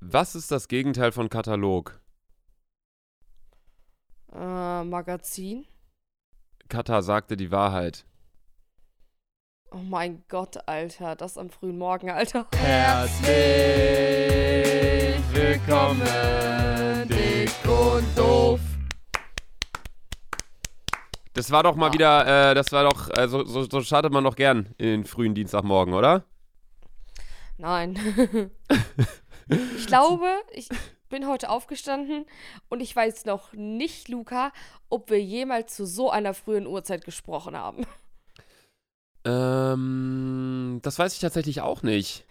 Was ist das Gegenteil von Katalog? Äh, Magazin. Kata sagte die Wahrheit. Oh mein Gott, Alter. Das am frühen Morgen, Alter. Herzlich willkommen, dick und doof. Das war doch mal Ja. wieder, äh, das war doch, äh, so, so, so startet man doch gern in den frühen Dienstagmorgen, oder? Nein. ich glaube, ich bin heute aufgestanden und ich weiß noch nicht, Luca, ob wir jemals zu so einer frühen Uhrzeit gesprochen haben. Ähm, das weiß ich tatsächlich auch nicht.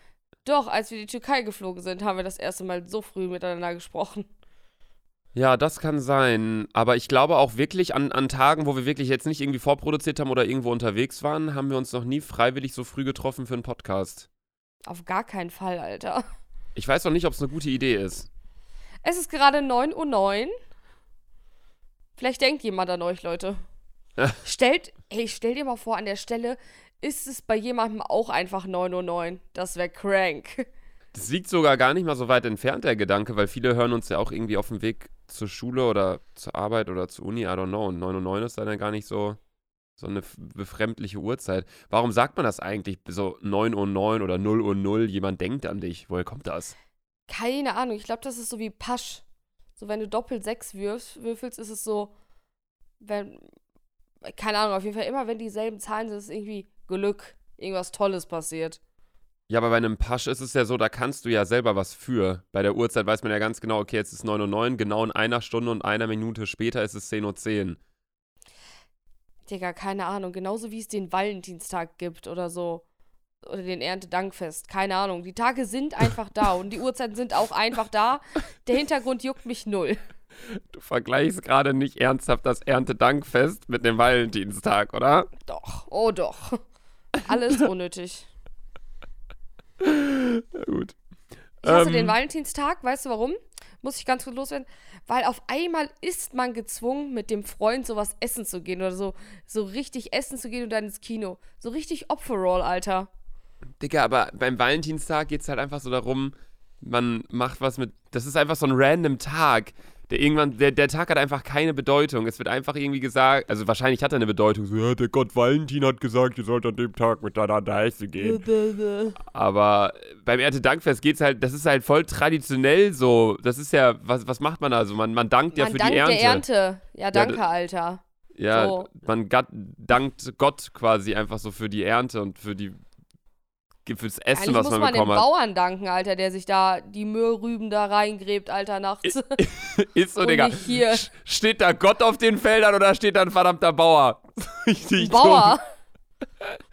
Doch, als wir in die Türkei geflogen sind, haben wir das erste Mal so früh miteinander gesprochen. Ja, das kann sein. Aber ich glaube auch wirklich an, an Tagen, wo wir wirklich jetzt nicht irgendwie vorproduziert haben oder irgendwo unterwegs waren, haben wir uns noch nie freiwillig so früh getroffen für einen Podcast. Auf gar keinen Fall, Alter. Ich weiß noch nicht, ob es eine gute Idee ist. Es ist gerade 9.09 Uhr. Vielleicht denkt jemand an euch, Leute. Stellt, ey, stell dir mal vor, an der Stelle ist es bei jemandem auch einfach 9.09 Uhr. Das wäre crank. Das liegt sogar gar nicht mal so weit entfernt, der Gedanke, weil viele hören uns ja auch irgendwie auf dem Weg zur Schule oder zur Arbeit oder zur Uni, I don't know. Und 9 Uhr 9 ist dann ja gar nicht so, so eine befremdliche Uhrzeit. Warum sagt man das eigentlich? So 9 Uhr 9 oder 0 Uhr 0, jemand denkt an dich. Woher kommt das? Keine Ahnung, ich glaube, das ist so wie Pasch. So, wenn du doppelt sechs wirfst, würfelst, ist es so, wenn, keine Ahnung, auf jeden Fall immer, wenn dieselben Zahlen sind, ist es irgendwie Glück. Irgendwas Tolles passiert. Ja, aber bei einem Pasch ist es ja so, da kannst du ja selber was für. Bei der Uhrzeit weiß man ja ganz genau, okay, jetzt ist 9 Uhr 9, genau in einer Stunde und einer Minute später ist es 10 Uhr 10. Digga, keine Ahnung. Genauso wie es den Valentinstag gibt oder so. Oder den Erntedankfest. Keine Ahnung. Die Tage sind einfach da und die Uhrzeiten sind auch einfach da. Der Hintergrund juckt mich null. Du vergleichst gerade nicht ernsthaft das Erntedankfest mit dem Valentinstag, oder? Doch. Oh doch. Alles unnötig. Ja, gut. Ich hasse Ähm. den Valentinstag. Weißt du warum? Muss ich ganz kurz loswerden. Weil auf einmal ist man gezwungen, mit dem Freund sowas essen zu gehen oder so, so richtig essen zu gehen und dann ins Kino. So richtig Opferroll, Alter. Digga, aber beim Valentinstag geht es halt einfach so darum, man macht was mit. Das ist einfach so ein random Tag. Der irgendwann, der, der Tag hat einfach keine Bedeutung. Es wird einfach irgendwie gesagt, also wahrscheinlich hat er eine Bedeutung. So, ja, der Gott Valentin hat gesagt, ihr sollt an dem Tag miteinander essen gehen. Aber beim Erntedankfest geht's halt, das ist halt voll traditionell so. Das ist ja, was, was macht man also? Man, man dankt ja man für dankt die Ernte. der Ernte. Ja, danke, da- Alter. Ja, So. man dankt Gott quasi einfach so für die Ernte und für die fürs Essen, Eigentlich was muss man man den bekommen hat. Bauern danken, Alter, der sich da die Müllrüben da reingräbt, Alter, nachts. Ist so, Digga. hier. Steht da Gott auf den Feldern oder steht da ein verdammter Bauer? Richtig Bauer.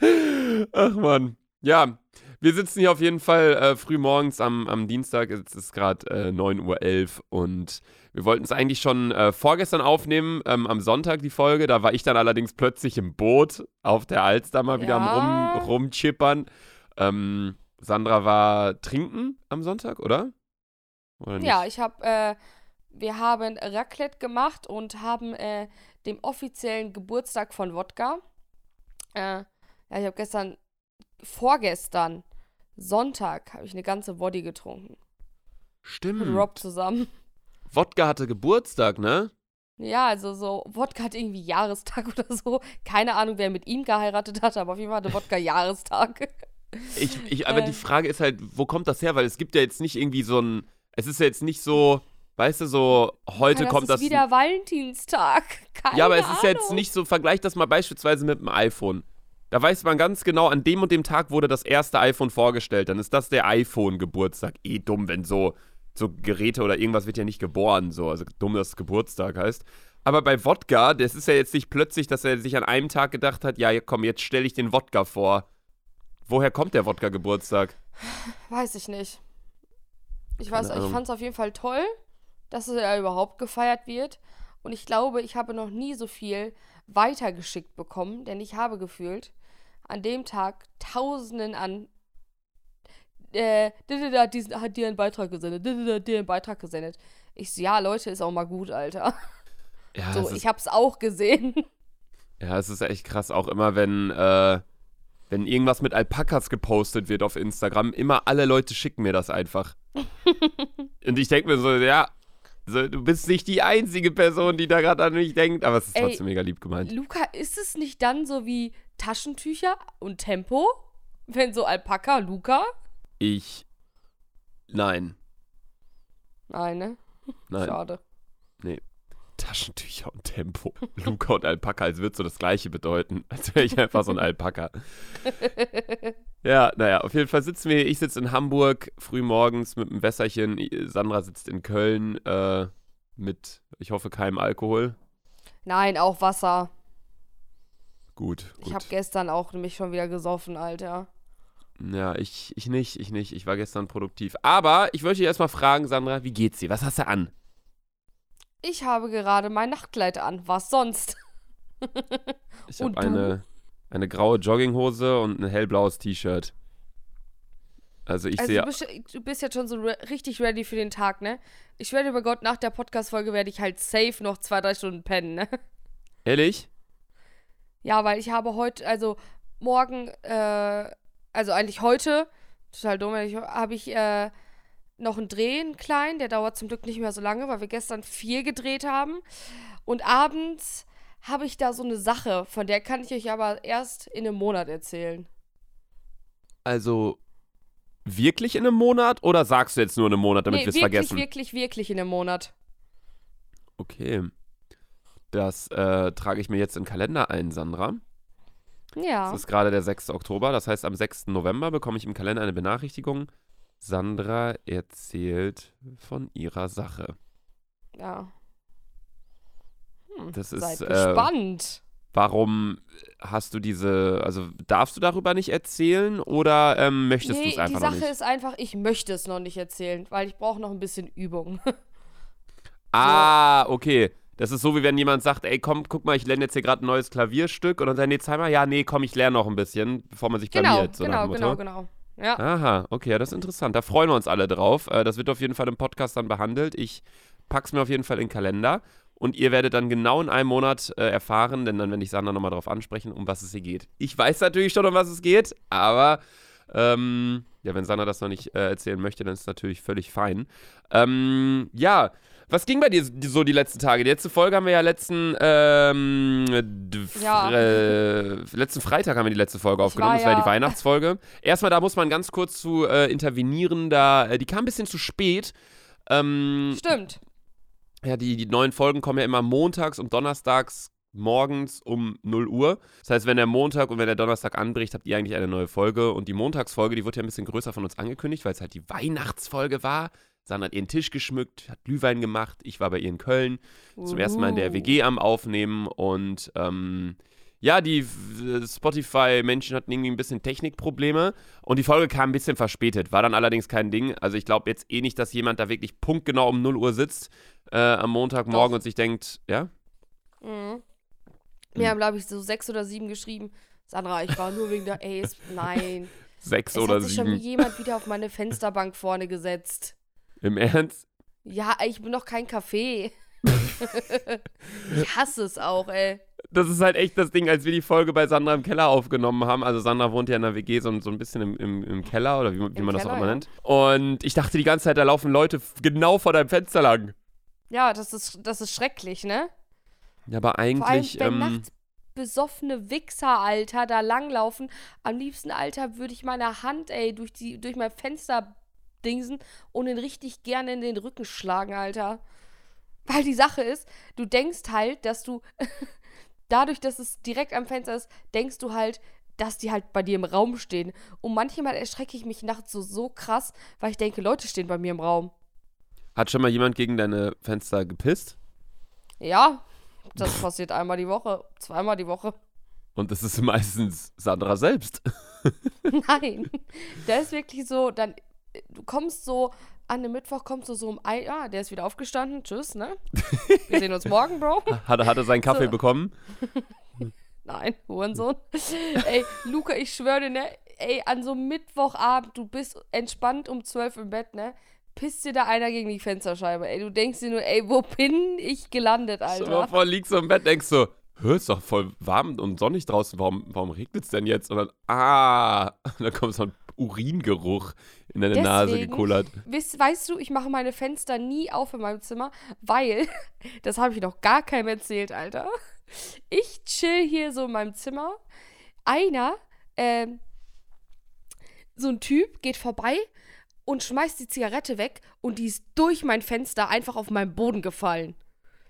dumm. Ach man. Ja, wir sitzen hier auf jeden Fall äh, früh morgens am, am Dienstag. Es ist gerade äh, 9.11 Uhr und wir wollten es eigentlich schon äh, vorgestern aufnehmen, ähm, am Sonntag die Folge. Da war ich dann allerdings plötzlich im Boot auf der Alster mal wieder Ja. am Rum, Rumchippern. Ähm, Sandra war trinken am Sonntag, oder? Oder nicht? Ja, ich hab, äh, wir haben Raclette gemacht und haben äh, dem offiziellen Geburtstag von Wodka. Äh, ja, ich habe gestern, vorgestern, Sonntag, habe ich eine ganze Woddy getrunken. Mit Stimmt. Rob zusammen. Wodka hatte Geburtstag, ne? Ja, also so, Wodka hat irgendwie Jahrestag oder so. Keine Ahnung, wer mit ihm geheiratet hat, aber auf jeden Fall hatte Wodka Jahrestag. Ich, ich, aber Äh. die Frage ist halt, wo kommt das her? Weil es gibt ja jetzt nicht irgendwie so ein. Es ist ja jetzt nicht so, weißt du, so heute Ja, kommt das das. ist wieder Valentinstag. Keine ja, aber es ist ja jetzt nicht so, vergleich das mal beispielsweise mit dem iPhone. Da weiß man ganz genau, an dem und dem Tag wurde das erste iPhone vorgestellt. Dann ist das der iPhone-Geburtstag. Eh dumm, wenn so, so Geräte oder irgendwas wird ja nicht geboren. So. Also dumm, dass es Geburtstag heißt. Aber bei Wodka, das ist ja jetzt nicht plötzlich, dass er sich an einem Tag gedacht hat, ja, komm, jetzt stelle ich den Wodka vor. Woher kommt der Wodka-Geburtstag? Weiß ich nicht. Ich weiß, Keine ich fand es auf jeden Fall toll, dass ja überhaupt gefeiert wird. Und ich glaube, ich habe noch nie so viel weitergeschickt bekommen, denn ich habe gefühlt an dem Tag Tausenden an äh, hat, diesen, hat dir einen Beitrag gesendet, hat dir einen Beitrag gesendet. Ich so, ja, Leute, ist auch mal gut, Alter. Ja, So, ich hab's auch gesehen. Ja, es ist echt krass, auch immer wenn, äh, wenn irgendwas mit Alpakas gepostet wird auf Instagram, immer alle Leute schicken mir das einfach. Und ich denke mir so, ja, so, du bist nicht die einzige Person, die da gerade an mich denkt, aber es ist Ey, trotzdem mega lieb gemeint. Luca, ist es nicht dann so wie Taschentücher und Tempo? Wenn so Alpaka, Luca? Ich. Nein. Nein, ne? Nein. Schade. Taschentücher und Tempo. Luca und Alpaka, als würde so das Gleiche bedeuten. Als wäre ich einfach so ein Alpaka. Ja, naja, auf jeden Fall sitzen wir. Ich sitze in Hamburg früh morgens mit einem Wässerchen. Sandra sitzt in Köln äh, mit, ich hoffe, keinem Alkohol. Nein, auch Wasser. Gut, gut. Ich habe gestern auch nämlich schon wieder gesoffen, Alter. ja, ich, ich nicht, ich nicht. Ich war gestern produktiv. Aber ich wollte dich erstmal fragen, Sandra, wie geht's dir? Was hast du an? Ich habe gerade mein Nachtkleid an. Was sonst? Ich habe eine, eine graue Jogginghose und ein hellblaues T-Shirt. Also ich Also sehe du bist, du bist jetzt schon so re richtig ready für den Tag, ne? Ich werde über Gott, nach der Podcast-Folge werde ich halt safe noch zwei, drei Stunden pennen, ne? Ehrlich? Ja, weil ich habe heute, also morgen, äh, also eigentlich heute, total dumm, habe ich äh, noch einen Dreh, einen kleinen, der dauert zum Glück nicht mehr so lange, weil wir gestern viel gedreht haben. Und abends habe ich da so eine Sache, von der kann ich euch aber erst in einem Monat erzählen. Also wirklich in einem Monat oder sagst du jetzt nur in einem Monat, damit nee, wir es wirklich, vergessen? wirklich, wirklich in einem Monat. Okay. Das äh, trage ich mir jetzt in den Kalender ein, Sandra. Ja. Es ist gerade der 6. Oktober, das heißt, am 6. November bekomme ich im Kalender eine Benachrichtigung. Sandra erzählt von ihrer Sache. Ja. Hm, Das ist, seid äh, gespannt. Warum hast du diese, also darfst du darüber nicht erzählen oder ähm, möchtest du nee, es einfach die noch Sache nicht? ist einfach, ich möchte es noch nicht erzählen, weil ich brauche noch ein bisschen Übung. Ah, okay. Das ist so, wie wenn jemand sagt, ey, komm, guck mal, ich lerne jetzt hier gerade ein neues Klavierstück und dann sagt, nee, zeig mal, ja, nee, komm, ich lerne noch ein bisschen, bevor man sich genau, blamiert. So genau, genau, Motto. genau. Ja. Aha, okay, ja, das ist interessant. Da freuen wir uns alle drauf. Äh, Das wird auf jeden Fall im Podcast dann behandelt. Ich pack's mir auf jeden Fall in den Kalender. Und ihr werdet dann genau in einem Monat äh, erfahren, denn dann werde ich Sandra nochmal darauf ansprechen, um was es hier geht. Ich weiß natürlich schon, um was es geht, aber ähm, ja, wenn Sandra das noch nicht äh, erzählen möchte, dann ist es natürlich völlig fein. Ähm, ja, was ging bei dir so die letzten Tage? Die letzte Folge haben wir ja letzten, ähm, Ja. äh, letzten Freitag haben wir die letzte Folge aufgenommen. war Das war ja die Weihnachtsfolge. Erstmal, da muss man ganz kurz zu äh, intervenieren. Da, äh, die kam ein bisschen zu spät. Ähm, Stimmt. ja, die, die neuen Folgen kommen ja immer montags und donnerstags morgens um 0 Uhr. Das heißt, wenn der Montag und wenn der Donnerstag anbricht, habt ihr eigentlich eine neue Folge. Und die Montagsfolge, die wurde ja ein bisschen größer von uns angekündigt, weil es halt die Weihnachtsfolge war. Sandra hat ihren Tisch geschmückt, hat Glühwein gemacht. Ich war bei ihr in Köln zum ersten Mal in der Uh. WG am Aufnehmen und ähm, ja, die Spotify-Menschen hatten irgendwie ein bisschen Technikprobleme und die Folge kam ein bisschen verspätet, war dann allerdings kein Ding. Also ich glaube jetzt eh nicht, dass jemand da wirklich punktgenau um 0 Uhr sitzt äh, am Montagmorgen Doch. und sich denkt, ja, Mhm. Wir Hm. haben, glaube ich, so sechs oder sieben geschrieben. Sandra, ich war nur wegen der Ace. Nein. sechs Es oder hat sich schon sieben. jemand wieder auf meine Fensterbank vorne gesetzt. Im Ernst? Ja, ich bin doch kein Kaffee. ich hasse es auch, ey. Das ist halt echt das Ding, als wir die Folge bei Sandra im Keller aufgenommen haben. Also Sandra wohnt ja in der WG so, so ein bisschen im, im, im Keller oder wie, wie man das auch Keller, immer ja. nennt. Und ich dachte die ganze Zeit, da laufen Leute genau vor deinem Fenster lang. Ja, das ist, das ist schrecklich, ne? Ja, aber Vor allem, eigentlich. wenn ähm, nachts besoffene Wichser, Alter, da langlaufen. Am liebsten, Alter, würde ich meine Hand, ey, durch, die, durch mein Fenster dingsen und ihn richtig gerne in den Rücken schlagen, Alter. Weil die Sache ist, du denkst halt, dass du, dadurch, dass es direkt am Fenster ist, denkst du halt, dass die halt bei dir im Raum stehen. Und manchmal erschrecke ich mich nachts so, so krass, weil ich denke, Leute stehen bei mir im Raum. Hat schon mal jemand gegen deine Fenster gepisst? Ja, das passiert einmal die Woche, zweimal die Woche. Und das ist meistens Sandra selbst. Nein, der ist wirklich so, dann, du kommst so, an dem Mittwoch kommst du so um ein, ja, der ist wieder aufgestanden, tschüss, ne? Wir sehen uns morgen, Bro. Hat, hat er seinen Kaffee So. bekommen? Nein, Hurensohn. ey, Luca, ich schwöre dir, ne, ey, an so einem Mittwochabend, du bist entspannt um 12 im Bett, ne? Pisst dir da einer gegen die Fensterscheibe, ey, du denkst dir nur, ey, wo bin ich gelandet, Stell mal Alter? vor, liegst du im Bett, denkst so, hör, ist doch voll warm und sonnig draußen, warum, warum regnet es denn jetzt? Und dann, ah, und dann kommt so ein Uringeruch in deine Nase Deswegen- gekullert. Weißt, weißt du, ich mache meine Fenster nie auf in meinem Zimmer, weil, das habe ich noch gar keinem erzählt, Alter. Ich chill hier so in meinem Zimmer. Einer, ähm, so ein Typ geht vorbei und schmeißt die Zigarette weg und die ist durch mein Fenster einfach auf meinen Boden gefallen.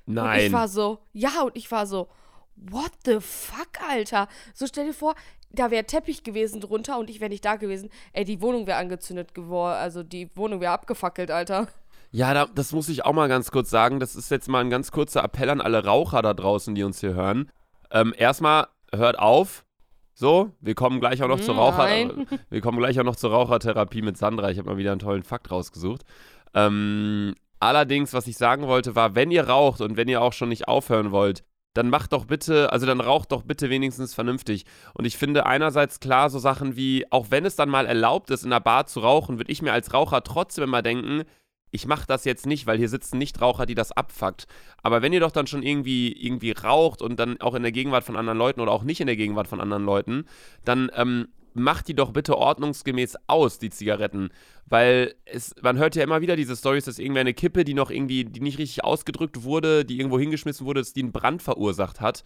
Und ich Nein. war so, ja, und ich war so, what the fuck, Alter? So stell dir vor, da wäre Teppich gewesen drunter und ich wäre nicht da gewesen. Ey, die Wohnung wäre angezündet geworden, also die Wohnung wäre abgefackelt, Alter. Ja, da, das muss ich auch mal ganz kurz sagen. Das ist jetzt mal ein ganz kurzer Appell an alle Raucher da draußen, die uns hier hören. Ähm, erstmal hört auf. So, wir kommen gleich auch noch zur Raucher. Nein. Wir kommen gleich auch noch zur Rauchertherapie mit Sandra. Ich habe mal wieder einen tollen Fakt rausgesucht. Ähm, allerdings, was ich sagen wollte, war, wenn ihr raucht und wenn ihr auch schon nicht aufhören wollt, dann macht doch bitte, also dann raucht doch bitte wenigstens vernünftig. Und ich finde einerseits klar, so Sachen wie, auch wenn es dann mal erlaubt ist, in einer Bar zu rauchen, würde ich mir als Raucher trotzdem immer denken, ich mache das jetzt nicht, weil hier sitzen Nichtraucher, die das abfuckt. Aber wenn ihr doch dann schon irgendwie, irgendwie raucht und dann auch in der Gegenwart von anderen Leuten oder auch nicht in der Gegenwart von anderen Leuten, dann ähm, macht die doch bitte ordnungsgemäß aus, die Zigaretten. Weil es, man hört ja immer wieder diese Stories, dass irgendwer eine Kippe, die noch irgendwie, die nicht richtig ausgedrückt wurde, die irgendwo hingeschmissen wurde, dass die einen Brand verursacht hat.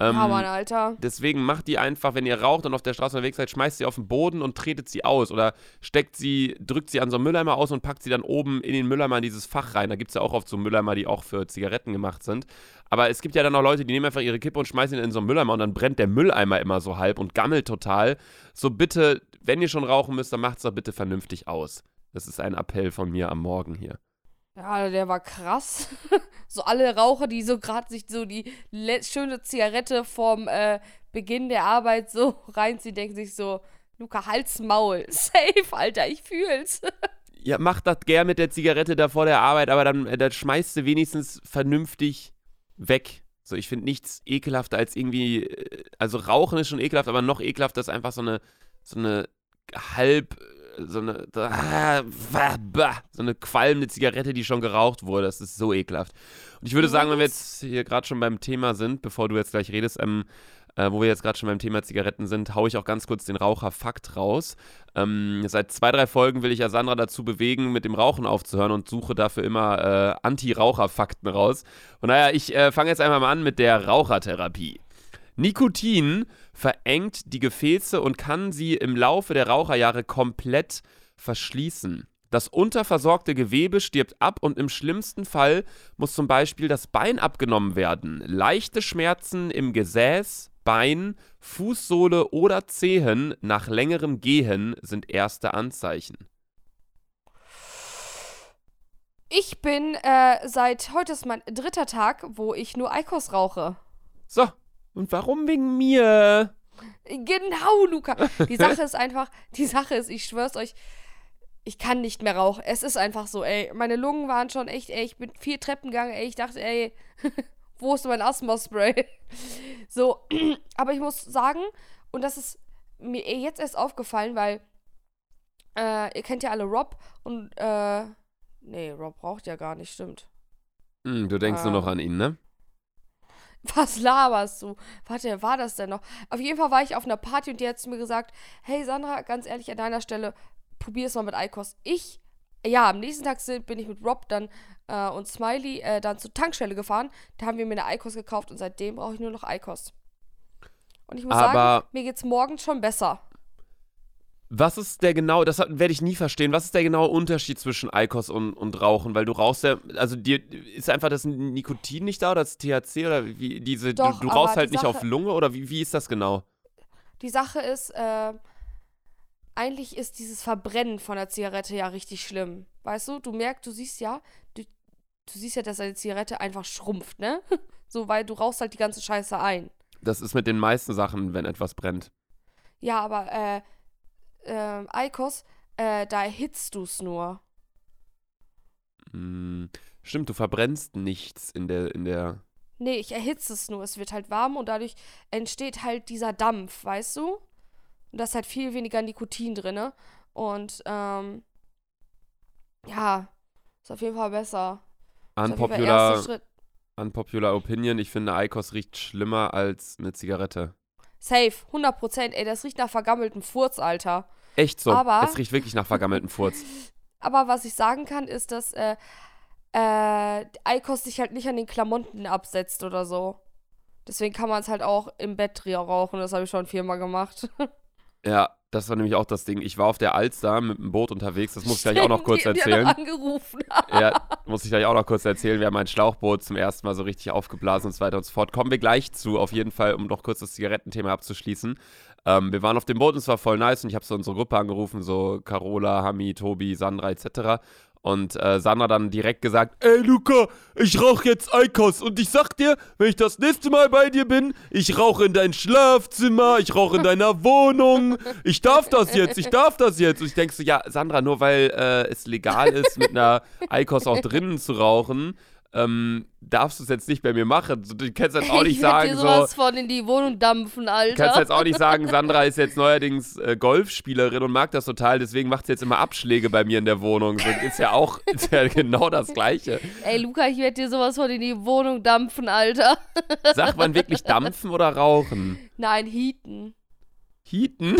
Ähm, Ja, Mann, Alter. Deswegen macht die einfach, wenn ihr raucht und auf der Straße unterwegs seid, schmeißt sie auf den Boden und tretet sie aus. Oder steckt sie, drückt sie an so einen Mülleimer aus und packt sie dann oben in den Mülleimer in dieses Fach rein. Da gibt es ja auch oft so Mülleimer, die auch für Zigaretten gemacht sind. Aber es gibt ja dann auch Leute, die nehmen einfach ihre Kippe und schmeißen ihn in so einen Mülleimer und dann brennt der Mülleimer immer so halb und gammelt total. So bitte, wenn ihr schon rauchen müsst, dann macht's doch bitte vernünftig aus. Das ist ein Appell von mir am Morgen hier. Ja, der war krass. so alle Raucher, die so gerade sich so die schöne Zigarette vom äh, Beginn der Arbeit so reinziehen, denken sich so, Luca, halt's Maul. Safe, Alter, ich fühl's. Ja, mach das gern mit der Zigarette da vor der Arbeit, aber dann, äh, dann schmeißt du wenigstens vernünftig weg. So, ich finde nichts ekelhafter als irgendwie, äh, also Rauchen ist schon ekelhaft, aber noch ekelhafter ist einfach so eine, so eine halb, äh, so eine, ah, so eine qualmende Zigarette, die schon geraucht wurde. Das ist so ekelhaft. Und ich würde sagen, wenn wir jetzt hier gerade schon beim Thema sind, bevor du jetzt gleich redest, ähm, äh, wo wir jetzt gerade schon beim Thema Zigaretten sind, haue ich auch ganz kurz den Raucherfakt raus. Ähm, seit zwei, drei Folgen will ich ja Sandra dazu bewegen, mit dem Rauchen aufzuhören und suche dafür immer äh, Anti-Raucher-Fakten raus. Und naja, ich äh, fange jetzt einfach mal an mit der Rauchertherapie. Nikotin verengt die Gefäße und kann sie im Laufe der Raucherjahre komplett verschließen. Das unterversorgte Gewebe stirbt ab und im schlimmsten Fall muss zum Beispiel das Bein abgenommen werden. Leichte Schmerzen im Gesäß, Bein, Fußsohle oder Zehen nach längerem Gehen sind erste Anzeichen. Ich bin äh, seit heute ist mein dritter Tag, wo ich nur Eikos rauche. So, und warum wegen mir? Genau, Luca. Die Sache ist einfach, die Sache ist, ich schwör's euch, ich kann nicht mehr rauchen. Es ist einfach so, ey. Meine Lungen waren schon echt, ey, ich bin vier Treppen gegangen, ey. Ich dachte, ey, wo ist mein Asthma-Spray? So, aber ich muss sagen, und das ist mir eh jetzt erst aufgefallen, weil äh, ihr kennt ja alle Rob und, äh, nee, Rob braucht ja gar nicht, stimmt. Hm, du denkst nur Ah. noch an ihn, ne? Was laberst du? Warte, wer war das denn noch? Auf jeden Fall war ich auf einer Party und die hat zu mir gesagt, hey Sandra, ganz ehrlich, an deiner Stelle, probier es mal mit Eikos. Ich, ja, am nächsten Tag bin ich mit Rob dann äh, und Smiley äh, dann zur Tankstelle gefahren. Da haben wir mir eine Eikos gekauft und seitdem brauche ich nur noch Eikos. Und ich muss Aber- sagen, mir geht's morgen schon besser. Was ist der genau, das werde ich nie verstehen, was ist der genaue Unterschied zwischen Eikos und, und Rauchen? Weil du rauchst ja, also dir ist einfach das Nikotin nicht da oder das THC oder wie diese, Doch, du, du rauchst halt nicht auf Sache- Lunge oder wie, wie ist das genau? Die Sache ist, äh, eigentlich ist dieses Verbrennen von der Zigarette ja richtig schlimm. Weißt du, du merkst, du siehst ja, du, du siehst ja, dass deine Zigarette einfach schrumpft, ne? So, weil du rauchst halt die ganze Scheiße ein. Das ist mit den meisten Sachen, wenn etwas brennt. Ja, aber, äh, ähm, Eikos, äh, da erhitzt du es nur. Hm, stimmt, du verbrennst nichts in der, in der. Nee, ich erhitze es nur. Es wird halt warm und dadurch entsteht halt dieser Dampf, weißt du? Und da ist halt viel weniger Nikotin drin. Und, ähm, ja, ist auf jeden Fall besser. Jeden Fall Unpopular, unpopular Opinion, ich finde Eikos riecht schlimmer als eine Zigarette. Safe, 100 Prozent. Ey, das riecht nach vergammeltem Furz, Alter. Echt so. Aber- es riecht wirklich nach vergammelten Furz. Aber was ich sagen kann, ist, dass äh, äh, Eikos sich halt nicht an den Klamotten absetzt oder so. Deswegen kann man es halt auch im Bett rauchen. Das habe ich schon viermal gemacht. Ja, das war nämlich auch das Ding. Ich war auf der Alster mit dem Boot unterwegs. Das muss ich gleich auch noch kurz die, Die erzählen. noch angerufen. Ja, muss ich gleich auch noch kurz erzählen. Wir haben ein Schlauchboot zum ersten Mal so richtig aufgeblasen und so weiter und so fort. Kommen wir gleich zu, auf jeden Fall, um noch kurz das Zigarettenthema abzuschließen. Ähm, wir waren auf dem Boot und es war voll nice und ich habe so unsere Gruppe angerufen, so Carola, Hami, Tobi, Sandra etc. Und äh, Sandra dann direkt gesagt, ey Luca, ich rauche jetzt Eikos und ich sag dir, wenn ich das nächste Mal bei dir bin, ich rauche in dein Schlafzimmer, ich rauche in deiner Wohnung, ich darf das jetzt, ich darf das jetzt. Und ich denk so, ja, Sandra, nur weil äh, es legal ist, mit einer Eikos auch drinnen zu rauchen, ähm, darfst du es jetzt nicht bei mir machen. So, Du kannst jetzt auch nicht ich sagen, dir so, sowas von in die Wohnung dampfen, Alter. kannst jetzt auch nicht sagen, Sandra ist jetzt neuerdings äh, Golfspielerin und mag das total, deswegen macht sie jetzt immer Abschläge bei mir in der Wohnung. So, ist ja auch ist ja genau das Gleiche. Ey, Luca, ich werde dir sowas von in die Wohnung dampfen, Alter. Sagt man wirklich dampfen oder rauchen? Nein, heaten. Heaten?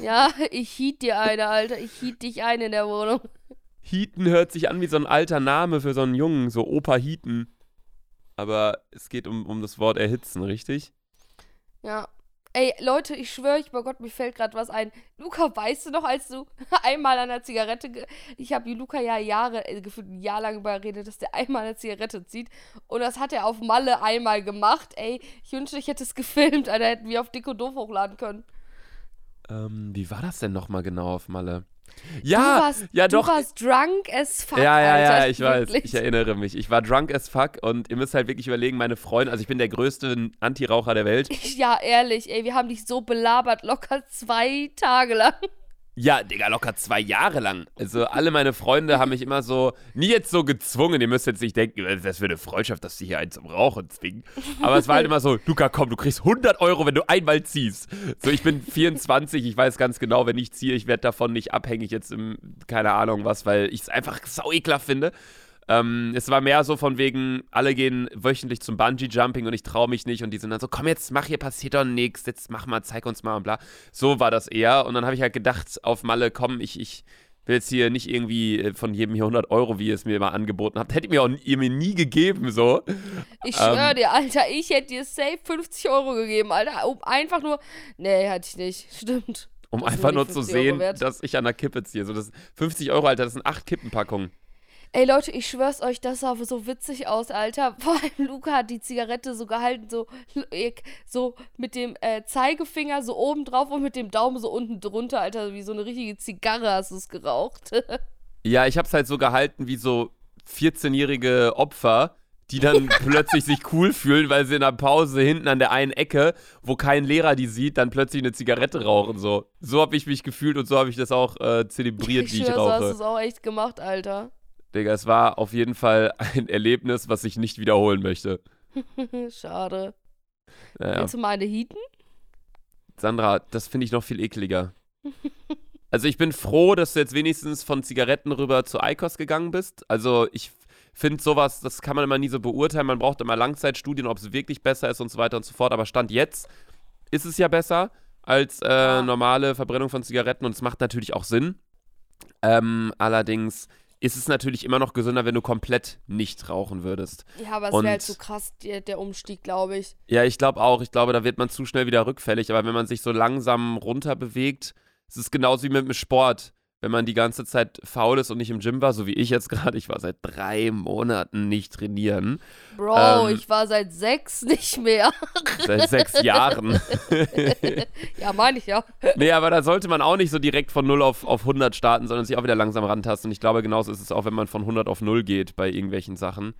Ja, ich heat dir eine, Alter. Ich heat dich ein in der Wohnung. Heaten hört sich an wie so ein alter Name für so einen Jungen, so Opa Heaten. Aber es geht um, um das Wort erhitzen, richtig? Ja. Ey, Leute, ich schwöre, ich, bei Gott, mir fällt gerade was ein. Luca, weißt du noch, als du einmal an der Zigarette. ge- Ich habe Luca ja Jahre, äh, gefühlt ein Jahr lang überredet, dass der einmal eine Zigarette zieht. Und das hat er auf Malle einmal gemacht. Ey, ich wünschte, ich hätte es gefilmt, Alter. Hätten wir auf Dick und Doof hochladen können. Ähm, wie war das denn nochmal genau auf Malle? Du Ja, warst, ja du doch. warst drunk as fuck, ja, ja, ja, Alter. ich weiß. wirklich. Ich erinnere mich. Ich war drunk as fuck und ihr müsst halt wirklich überlegen, meine Freunde, also ich bin der größte Antiraucher der Welt. Ja, ehrlich, ey, wir haben dich so belabert, locker zwei Tage lang. Ja, Digga, locker zwei Jahre lang. Also alle meine Freunde haben mich immer so, nie jetzt so gezwungen, ihr müsst jetzt nicht denken, das für eine Freundschaft, dass die hier einen zum Rauchen zwingen. Aber es war halt immer so, Luca, komm, du kriegst 100 Euro, wenn du einmal ziehst. So, ich bin 24, ich weiß ganz genau, wenn ich ziehe, ich werde davon nicht abhängig jetzt im, keine Ahnung was, weil ich es einfach sau ekelhaft finde. Ähm, es war mehr so von wegen, alle gehen wöchentlich zum Bungee-Jumping und ich traue mich nicht und die sind dann so, komm jetzt, mach hier, passiert doch nichts, jetzt mach mal, zeig uns mal und bla. So war das eher und dann habe ich halt gedacht, auf Malle, komm, ich, ich will jetzt hier nicht irgendwie äh, von jedem hier 100 Euro, wie ihr es mir mal angeboten habt, hätte ihr mir auch ihr mir nie gegeben, so. Ich Ähm. schwöre dir, Alter, ich hätte dir safe 50 Euro gegeben, Alter. Um einfach nur. Nee, hatte ich nicht. Stimmt. Um Das einfach nur zu 50 Euro sehen, dass ich an der Kippe ziehe. So, das 50 Euro, Alter, das sind acht Kippenpackungen. Ey, Leute, ich schwör's euch, das sah so witzig aus, Alter. Vor allem Luca hat die Zigarette so gehalten, so, so mit dem äh, Zeigefinger so oben drauf und mit dem Daumen so unten drunter, Alter. Wie so eine richtige Zigarre hast du es geraucht. Ja, ich hab's halt so gehalten wie so 14-jährige Opfer, die dann plötzlich sich cool fühlen, weil sie in der Pause hinten an der einen Ecke, wo kein Lehrer die sieht, dann plötzlich eine Zigarette rauchen. So, so habe ich mich gefühlt und so habe ich das auch äh, zelebriert, wie ich schwör, so hast du rauche. es auch echt gemacht, Alter. Digga, es war auf jeden Fall ein Erlebnis, was ich nicht wiederholen möchte. Schade. Naja. Willst du mal eine Heaten? Sandra, das finde ich noch viel ekliger. Also ich bin froh, dass du jetzt wenigstens von Zigaretten rüber zu Eikos gegangen bist. Also ich finde sowas, das kann man immer nie so beurteilen. Man braucht immer Langzeitstudien, ob es wirklich besser ist und so weiter und so fort. Aber Stand jetzt ist es ja besser als äh, normale Verbrennung von Zigaretten und es macht natürlich auch Sinn. Ähm, allerdings ist es natürlich immer noch gesünder, wenn du komplett nicht rauchen würdest. Ja, aber es wäre halt so krass, der, der Umstieg, glaube ich. Ja, ich glaube auch. Ich glaube, da wird man zu schnell wieder rückfällig. Aber wenn man sich so langsam runter bewegt, es ist genauso wie mit dem Sport. Wenn man die ganze Zeit faul ist und nicht im Gym war, so wie ich jetzt gerade, ich war seit drei Monaten nicht trainieren. Bro, Ähm. ich war seit sechs nicht mehr. Seit sechs Jahren. ja, meine ich ja. nee, aber da sollte man auch nicht so direkt von 0 auf, auf 100 starten, sondern sich auch wieder langsam rantasten. Und ich glaube, genauso ist es auch, wenn man von 100 auf 0 geht bei irgendwelchen Sachen.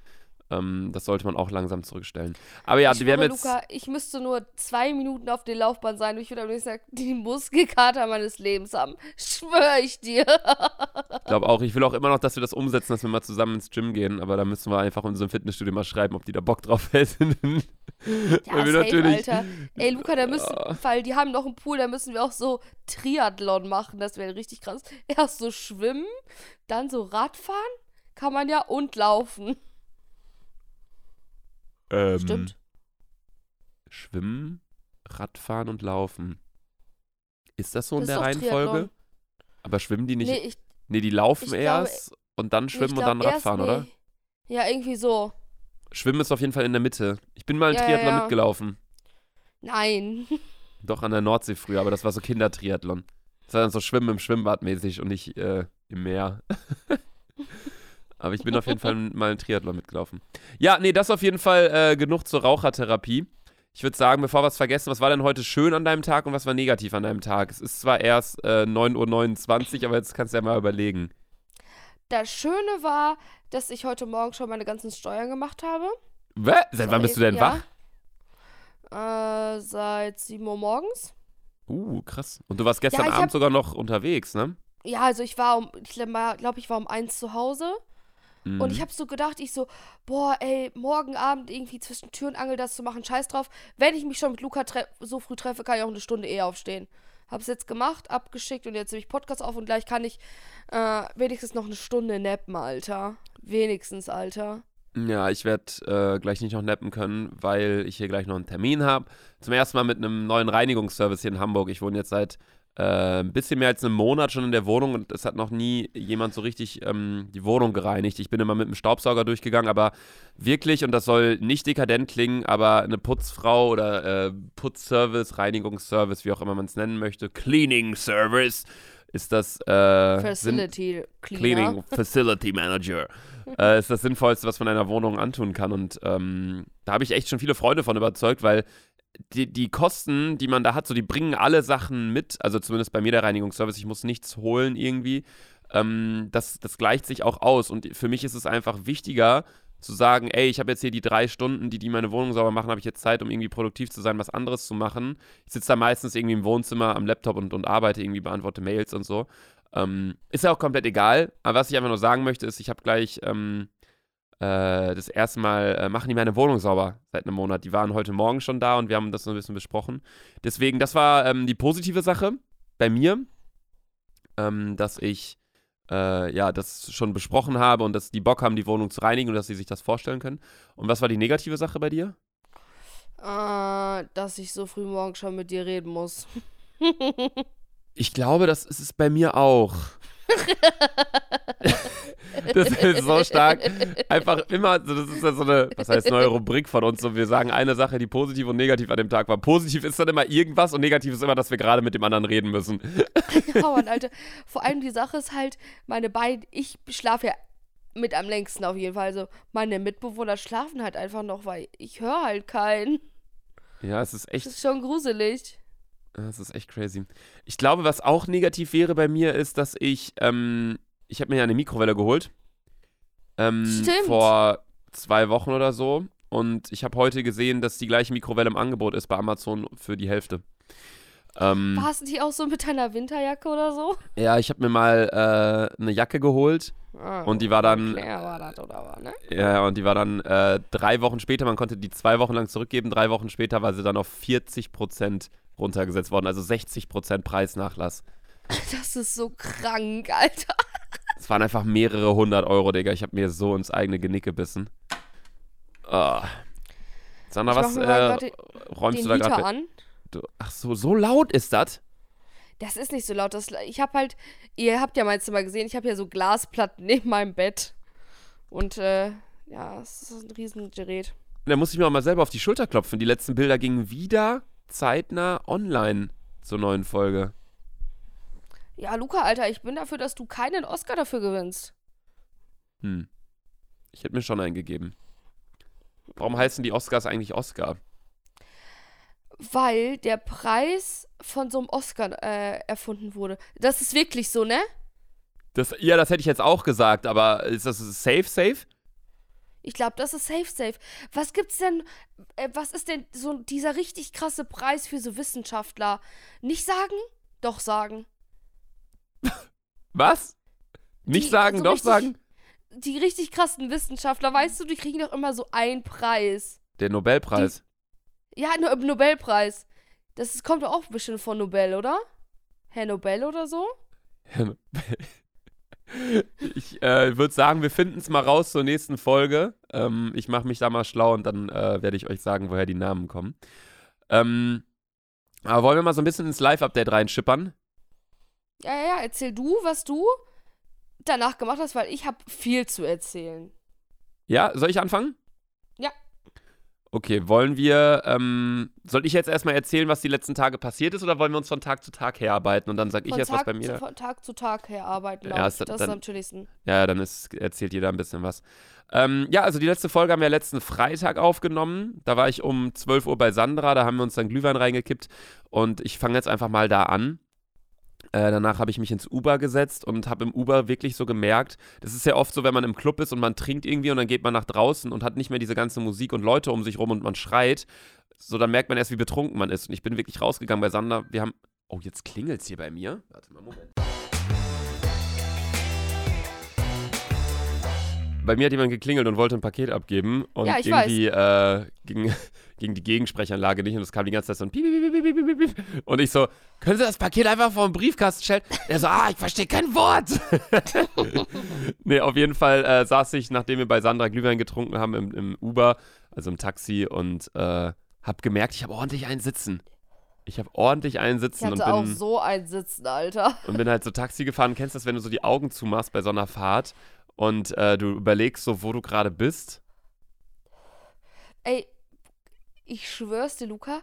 Ähm, das sollte man auch langsam zurückstellen. Aber ja, ich wir haben jetzt. Luca, ich müsste nur zwei Minuten auf der Laufbahn sein und ich würde am nächsten Tag die Muskelkater meines Lebens haben. Schwöre ich dir. Ich glaube auch, ich will auch immer noch, dass wir das umsetzen, dass wir mal zusammen ins Gym gehen, aber da müssen wir einfach unserem Fitnessstudio mal schreiben, ob die da Bock drauf hätten. Ja, Weil wir safe, natürlich- Alter. Ey, Luca, da müssen, Ja. weil die haben noch einen Pool, da müssen wir auch so Triathlon machen. Das wäre richtig krass. Erst so schwimmen, dann so Radfahren, kann man ja, und laufen. Ähm, Stimmt. Schwimmen, Radfahren und Laufen. Ist das so in Das ist der Reihenfolge? Triathlon. Aber schwimmen die nicht? Nee, ich, Nee, die laufen ich glaube- erst und dann schwimmen und glaub dann erst, Radfahren, oder? nee. Ja, irgendwie so. Schwimmen ist auf jeden Fall in der Mitte. Ich bin mal in Ja, ja, Triathlon ja. mitgelaufen. Nein. Doch an der Nordsee früher, aber das war so Kindertriathlon. Das war dann so Schwimmen im Schwimmbad mäßig und nicht äh, im Meer. aber ich bin auf jeden Fall mal in Triathlon mitgelaufen. Ja, nee, das auf jeden Fall äh, genug zur Rauchertherapie. Ich würde sagen, bevor wir es vergessen, was war denn heute schön an deinem Tag und was war negativ an deinem Tag? Es ist zwar erst äh, 9.29 Uhr, aber jetzt kannst du ja mal überlegen. Das Schöne war, dass ich heute Morgen schon meine ganzen Steuern gemacht habe. Wä? Seit wann bist du denn Ja. wach? Äh, seit 7 Uhr morgens. Uh, krass. Und du warst gestern ich Abend hab- sogar noch unterwegs, ne? Ja, also ich war um, ich glaube, ich war um eins zu Hause. Mhm. Und ich habe so gedacht, ich so, boah, ey, morgen Abend irgendwie zwischen Tür und Angel das zu machen, scheiß drauf. Wenn ich mich schon mit Luca so früh treffe, kann ich auch eine Stunde eher aufstehen. Hab's jetzt gemacht, abgeschickt und jetzt nehme ich Podcast auf und gleich kann ich äh, wenigstens noch eine Stunde nappen, Alter. Wenigstens, Alter. Ja, ich werde äh, gleich nicht noch nappen können, weil ich hier gleich noch einen Termin habe. Zum ersten Mal mit einem neuen Reinigungsservice hier in Hamburg. Ich wohne jetzt seit äh, ein bisschen mehr als einem Monat schon in der Wohnung und es hat noch nie jemand so richtig ähm, die Wohnung gereinigt. Ich bin immer mit dem Staubsauger durchgegangen, aber wirklich, und das soll nicht dekadent klingen, aber eine Putzfrau oder äh, Putzservice, Reinigungsservice, wie auch immer man es nennen möchte, Cleaning Service, ist das äh, Facility. Cleaning Facility Manager. äh, ist das Sinnvollste, was man einer Wohnung antun kann. Und ähm, da habe ich echt schon viele Freunde von überzeugt, weil die, die Kosten, die man da hat, so die bringen alle Sachen mit. Also zumindest bei mir der Reinigungsservice, ich muss nichts holen irgendwie. Ähm, das, das gleicht sich auch aus. Und für mich ist es einfach wichtiger, zu sagen, ey, ich habe jetzt hier die drei Stunden, die die meine Wohnung sauber machen, habe ich jetzt Zeit, um irgendwie produktiv zu sein, was anderes zu machen. Ich sitze da meistens irgendwie im Wohnzimmer am Laptop und, und arbeite irgendwie, beantworte Mails und so. Ähm, ist ja auch komplett egal. Aber was ich einfach nur sagen möchte, ist, ich habe gleich ähm, äh, das erste Mal, äh, machen die meine Wohnung sauber seit einem Monat. Die waren heute Morgen schon da und wir haben das so ein bisschen besprochen. Deswegen, das war ähm, die positive Sache bei mir, ähm, dass ich äh, ja, das schon besprochen habe und dass die Bock haben, die Wohnung zu reinigen und dass sie sich das vorstellen können. Und was war die negative Sache bei dir? Äh, dass ich so früh morgen schon mit dir reden muss. Ich glaube, das ist es bei mir auch. das ist so stark. Einfach immer, das ist ja so eine, was heißt neue Rubrik von uns. So, wir sagen eine Sache, die positiv und negativ an dem Tag war. Positiv ist dann immer irgendwas und negativ ist immer, dass wir gerade mit dem anderen reden müssen. Ja, Mann, Alter. Vor allem die Sache ist halt, meine beiden, ich schlafe ja mit am längsten auf jeden Fall. Also meine Mitbewohner schlafen halt einfach noch, weil ich höre halt keinen. Ja, es ist Das echt, ist schon gruselig. es ist echt crazy. Ich glaube, was auch negativ wäre bei mir, ist, dass ich, ähm, ich habe mir ja eine Mikrowelle geholt. Ähm, Stimmt. Vor zwei Wochen oder so. Und ich habe heute gesehen, dass die gleiche Mikrowelle im Angebot ist bei Amazon für die Hälfte. Ähm, Warst du die auch so mit deiner Winterjacke oder so? Ja, ich habe mir mal äh, eine Jacke geholt. Ah, Und die war dann- war das oder was, ne? Ja, und die war dann äh, drei Wochen später, man konnte die zwei Wochen lang zurückgeben, drei Wochen später war sie dann auf 40% runtergesetzt worden, also 60% Preisnachlass. Das ist so krank, Alter. Es waren einfach mehrere hundert Euro, Digga. Ich habe mir so ins eigene Genick gebissen. Oh. Sandra, Ich was äh, räumst du da gerade? an. Du- Ach so, so laut ist das? Das ist nicht so laut. Das, ich habe halt, ihr habt ja mein Zimmer gesehen, ich habe ja so Glasplatten neben meinem Bett. Und, äh, ja, es ist ein Riesengerät. Da muss ich mir auch mal selber auf die Schulter klopfen. Die letzten Bilder gingen wieder zeitnah online zur neuen Folge. Ja, Luca, Alter, ich bin dafür, dass du keinen Oscar dafür gewinnst. Hm. Ich hätte mir schon einen gegeben. Warum heißen die Oscars eigentlich Oscar? Weil der Preis von so einem Oscar äh, erfunden wurde. Das ist wirklich so, ne? Das, ja, das hätte ich jetzt auch gesagt, aber ist das safe, safe? Ich glaube, das ist safe, safe. Was gibt's denn, äh, was ist denn so dieser richtig krasse Preis für so Wissenschaftler? Nicht sagen? Doch sagen. Was? Nicht Die- sagen, so doch richtig- sagen? Die richtig krassen Wissenschaftler, weißt du, die kriegen doch immer so einen Preis. Der Nobelpreis. Ja, no Nobelpreis. Das ist, kommt doch auch bestimmt von Nobel, oder? Herr Nobel oder so? Ich äh, würde sagen, wir finden es mal raus zur nächsten Folge. Ähm, ich mache mich da mal schlau und dann äh, werde ich euch sagen, woher die Namen kommen. Ähm, aber wollen wir mal so ein bisschen ins Live-Update reinschippern? Ja, ja, ja, erzähl du, was du danach gemacht hast, weil ich habe viel zu erzählen. Ja, soll ich anfangen? Ja. Okay, wollen wir, ähm, soll ich jetzt erstmal erzählen, was die letzten Tage passiert ist, oder wollen wir uns von Tag zu Tag herarbeiten und dann sag ich jetzt, was bei mir. Zu, von Tag zu Tag herarbeiten, Ja, ist ich. dann- Das ist am chilligsten. Ja, dann ist, erzählt jeder ein bisschen was. Ähm, ja, also die letzte Folge haben wir letzten Freitag aufgenommen. Da war ich um 12 Uhr bei Sandra, da haben wir uns dann Glühwein reingekippt und ich fange jetzt einfach mal da an. Äh, danach habe ich mich ins Uber gesetzt und habe im Uber wirklich so gemerkt, das ist ja oft so, wenn man im Club ist und man trinkt irgendwie und dann geht man nach draußen und hat nicht mehr diese ganze Musik und Leute um sich rum und man schreit. So, dann merkt man erst, wie betrunken man ist. Und ich bin wirklich rausgegangen bei Sandra. Wir haben. Oh, jetzt klingelt es hier bei mir. Warte mal, Moment. Bei mir hat jemand geklingelt und wollte ein Paket abgeben und Ja, ich irgendwie äh, ging, ging die Gegensprechanlage nicht und es kam die ganze Zeit so ein Piep, Piep, Piep, Piep. Und ich so, können Sie das Paket einfach vor den Briefkasten stellen? Er so, ah, ich verstehe kein Wort. nee, auf jeden Fall äh, saß ich, nachdem wir bei Sandra Glühwein getrunken haben, im, im Uber, also im Taxi und äh, hab gemerkt, ich habe ordentlich einen Sitzen. Ich habe ordentlich einen Ich Sitzen und hatte auch bin, so ein Sitzen, Alter. und bin halt so Taxi gefahren. Kennst du das, wenn du so die Augen zumachst bei so einer Fahrt und äh, du überlegst so, wo du gerade bist? Ey, ich schwör's dir, Luca,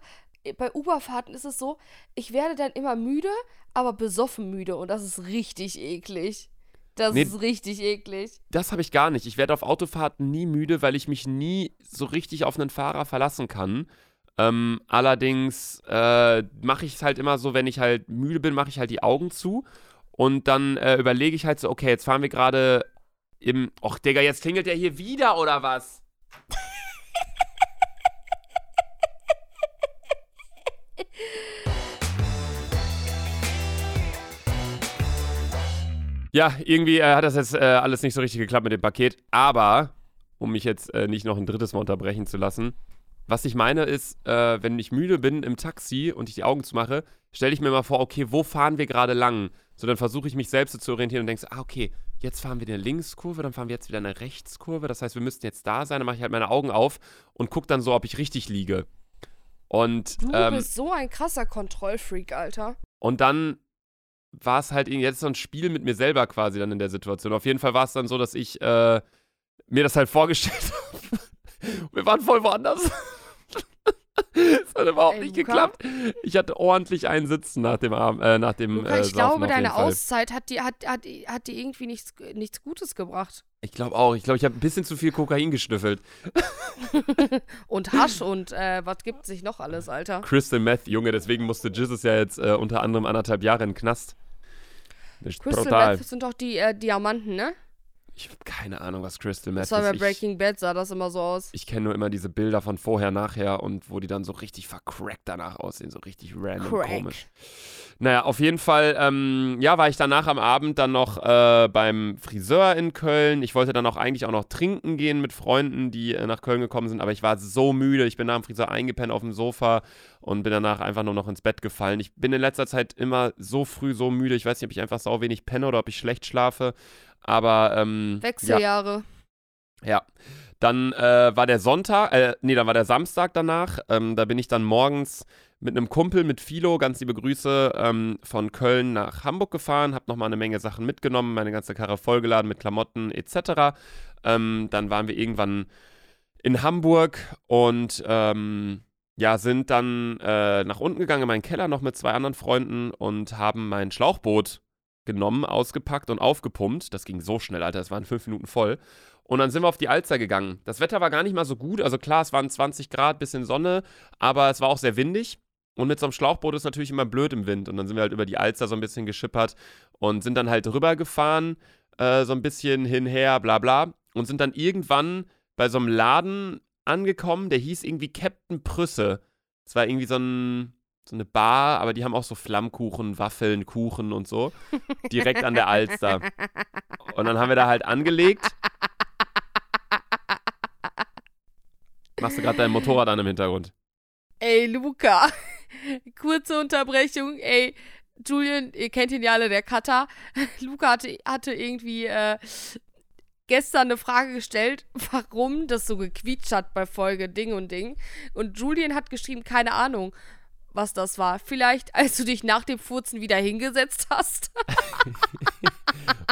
bei Uberfahrten ist es so, ich werde dann immer müde, aber besoffen müde und das ist richtig eklig. Das Nee. ist richtig eklig. Das habe ich gar nicht. Ich werde auf Autofahrten nie müde, weil ich mich nie so richtig auf einen Fahrer verlassen kann. Ähm, allerdings äh, mache ich es halt immer so, wenn ich halt müde bin, mache ich halt die Augen zu und dann äh, überlege ich halt so, okay, jetzt fahren wir gerade im. Och, Digga, jetzt klingelt der hier wieder oder was? Ja, irgendwie äh, hat das jetzt äh, alles nicht so richtig geklappt mit dem Paket. Aber, um mich jetzt äh, nicht noch ein drittes Mal unterbrechen zu lassen, was ich meine ist, äh, wenn ich müde bin im Taxi und ich die Augen zumache, stelle ich mir mal vor, okay, wo fahren wir gerade lang? So, dann versuche ich mich selbst zu orientieren und denke, ah, okay, jetzt fahren wir eine Linkskurve, dann fahren wir jetzt wieder eine Rechtskurve. Das heißt, wir müssten jetzt da sein. Dann mache ich halt meine Augen auf und gucke dann so, ob ich richtig liege. Und, Du ähm, bist so ein krasser Kontrollfreak, Alter. und dann war es halt jetzt so ein Spiel mit mir selber quasi dann in der Situation. Auf jeden Fall war es dann so, dass ich äh, mir das halt vorgestellt habe. Wir waren voll woanders. Es hat überhaupt Ey, nicht Luca? geklappt. Ich hatte ordentlich einen Sitzen nach dem Abend, äh, nach dem Luca, äh, ich Saufen glaube, deine. Auszeit hat dir, hat, hat, hat dir irgendwie nichts, nichts Gutes gebracht. Ich glaube auch. Ich glaube, ich habe ein bisschen zu viel Kokain geschnüffelt. Und Hasch und äh, was gibt sich noch alles, Alter? Crystal Meth, Junge, deswegen musste Jizzes ja jetzt äh, unter anderem anderthalb Jahre in den Knast. Das Crystal brutal. Meth sind doch die äh, Diamanten, ne? Ich habe keine Ahnung, was Crystal Meth Das war bei ist. Ich- Breaking Bad, sah das immer so aus. Ich kenne nur immer diese Bilder von vorher, nachher und wo die dann so richtig vercrackt danach aussehen, so richtig random Crack. komisch. Naja, auf jeden Fall, ähm, ja, war ich danach am Abend dann noch äh, beim Friseur in Köln. Ich wollte dann auch eigentlich auch noch trinken gehen mit Freunden, die äh, nach Köln gekommen sind, aber ich war so müde. Ich bin nach dem Friseur eingepennt auf dem Sofa und bin danach einfach nur noch ins Bett gefallen. Ich bin in letzter Zeit immer so früh so müde. Ich weiß nicht, ob ich einfach sau wenig penne oder ob ich schlecht schlafe. Aber ähm, ja, Wechseljahre. ja. Dann äh, war der Sonntag, äh, nee, dann war der Samstag danach. Ähm, da bin ich dann morgens mit einem Kumpel, mit Philo, ganz liebe Grüße, ähm, von Köln nach Hamburg gefahren, hab nochmal eine Menge Sachen mitgenommen, meine ganze Karre vollgeladen mit Klamotten etc. Ähm, dann waren wir irgendwann in Hamburg und ähm, ja, sind dann äh, nach unten gegangen in meinen Keller noch mit zwei anderen Freunden und haben mein Schlauchboot genommen, ausgepackt und aufgepumpt. Das ging so schnell, Alter, es waren fünf Minuten voll. Und dann sind wir auf die Alster gegangen. Das Wetter war gar nicht mal so gut. Also klar, es waren 20 Grad, bisschen Sonne, aber es war auch sehr windig. Und mit so einem Schlauchboot ist natürlich immer blöd im Wind. Und dann sind wir halt über die Alster so ein bisschen geschippert und sind dann halt rübergefahren, äh, so ein bisschen hinher, bla bla. Und sind dann irgendwann bei so einem Laden angekommen, der hieß irgendwie Captain Prüsse. Es war irgendwie so, ein, so eine Bar, aber die haben auch so Flammkuchen, Waffeln, Kuchen und so. Direkt an der Alster. Und dann haben wir da halt angelegt. Machst du gerade dein Motorrad an im Hintergrund? Ey, Luca. Kurze Unterbrechung. Ey, Julian, ihr kennt ihn ja alle, der Cutter. Luca hatte, hatte irgendwie äh, gestern eine Frage gestellt, warum das so gequietscht hat bei Folge Ding und Ding. Und Julian hat geschrieben, keine Ahnung. was das war. Vielleicht, als du dich nach dem Furzen wieder hingesetzt hast.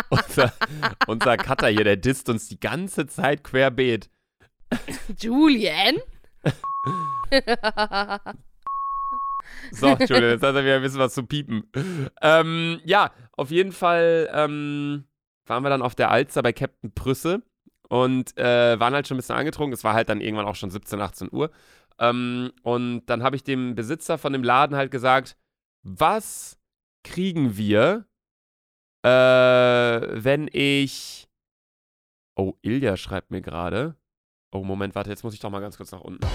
unser, unser Cutter hier, der disst uns die ganze Zeit querbeet. Julian? So, Julian, jetzt hat er wieder ein bisschen was zu piepen. Ähm, ja, auf jeden Fall ähm, waren wir dann auf der Alster bei Captain Prüsse und äh, waren halt schon ein bisschen angetrunken. Es war halt dann irgendwann auch schon 17, 18 Uhr. Ähm, und dann habe ich dem Besitzer von dem Laden halt gesagt, was kriegen wir, äh, wenn ich. Oh, Ilja schreibt mir gerade. Oh, Moment, warte, jetzt muss ich doch mal ganz kurz nach unten.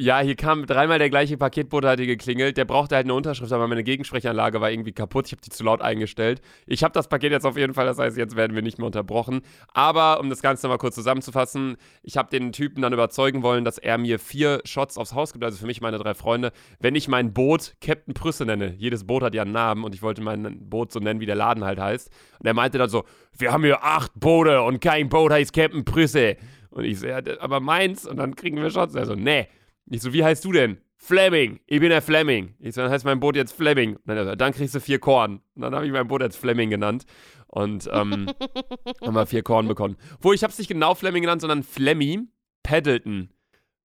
Ja, hier kam dreimal der gleiche Paketbote hat hier geklingelt. Der brauchte halt eine Unterschrift, aber meine Gegensprechanlage war irgendwie kaputt. Ich habe die zu laut eingestellt. Ich habe das Paket jetzt auf jeden Fall, das heißt, jetzt werden wir nicht mehr unterbrochen. Aber um das Ganze nochmal kurz zusammenzufassen, ich habe den Typen dann überzeugen wollen, dass er mir vier Shots aufs Haus gibt, also für mich meine drei Freunde, wenn ich mein Boot Captain Prüsse nenne. Jedes Boot hat ja einen Namen und ich wollte mein Boot so nennen, wie der Laden halt heißt. Und er meinte dann so, wir haben hier acht Boote und kein Boot heißt Captain Prüsse. Und ich so, ja, aber meins. Und dann kriegen wir Shots. Er so, nee. Ich so, wie heißt du denn? Fleming. Ich bin der Fleming. Ich so, dann heißt mein Boot jetzt Fleming. Und dann, dann kriegst du vier Korn. Und dann habe ich mein Boot jetzt Fleming genannt. Und ähm, haben wir vier Korn bekommen. Wo ich habe es nicht genau Fleming genannt, sondern Flemmy Paddleton.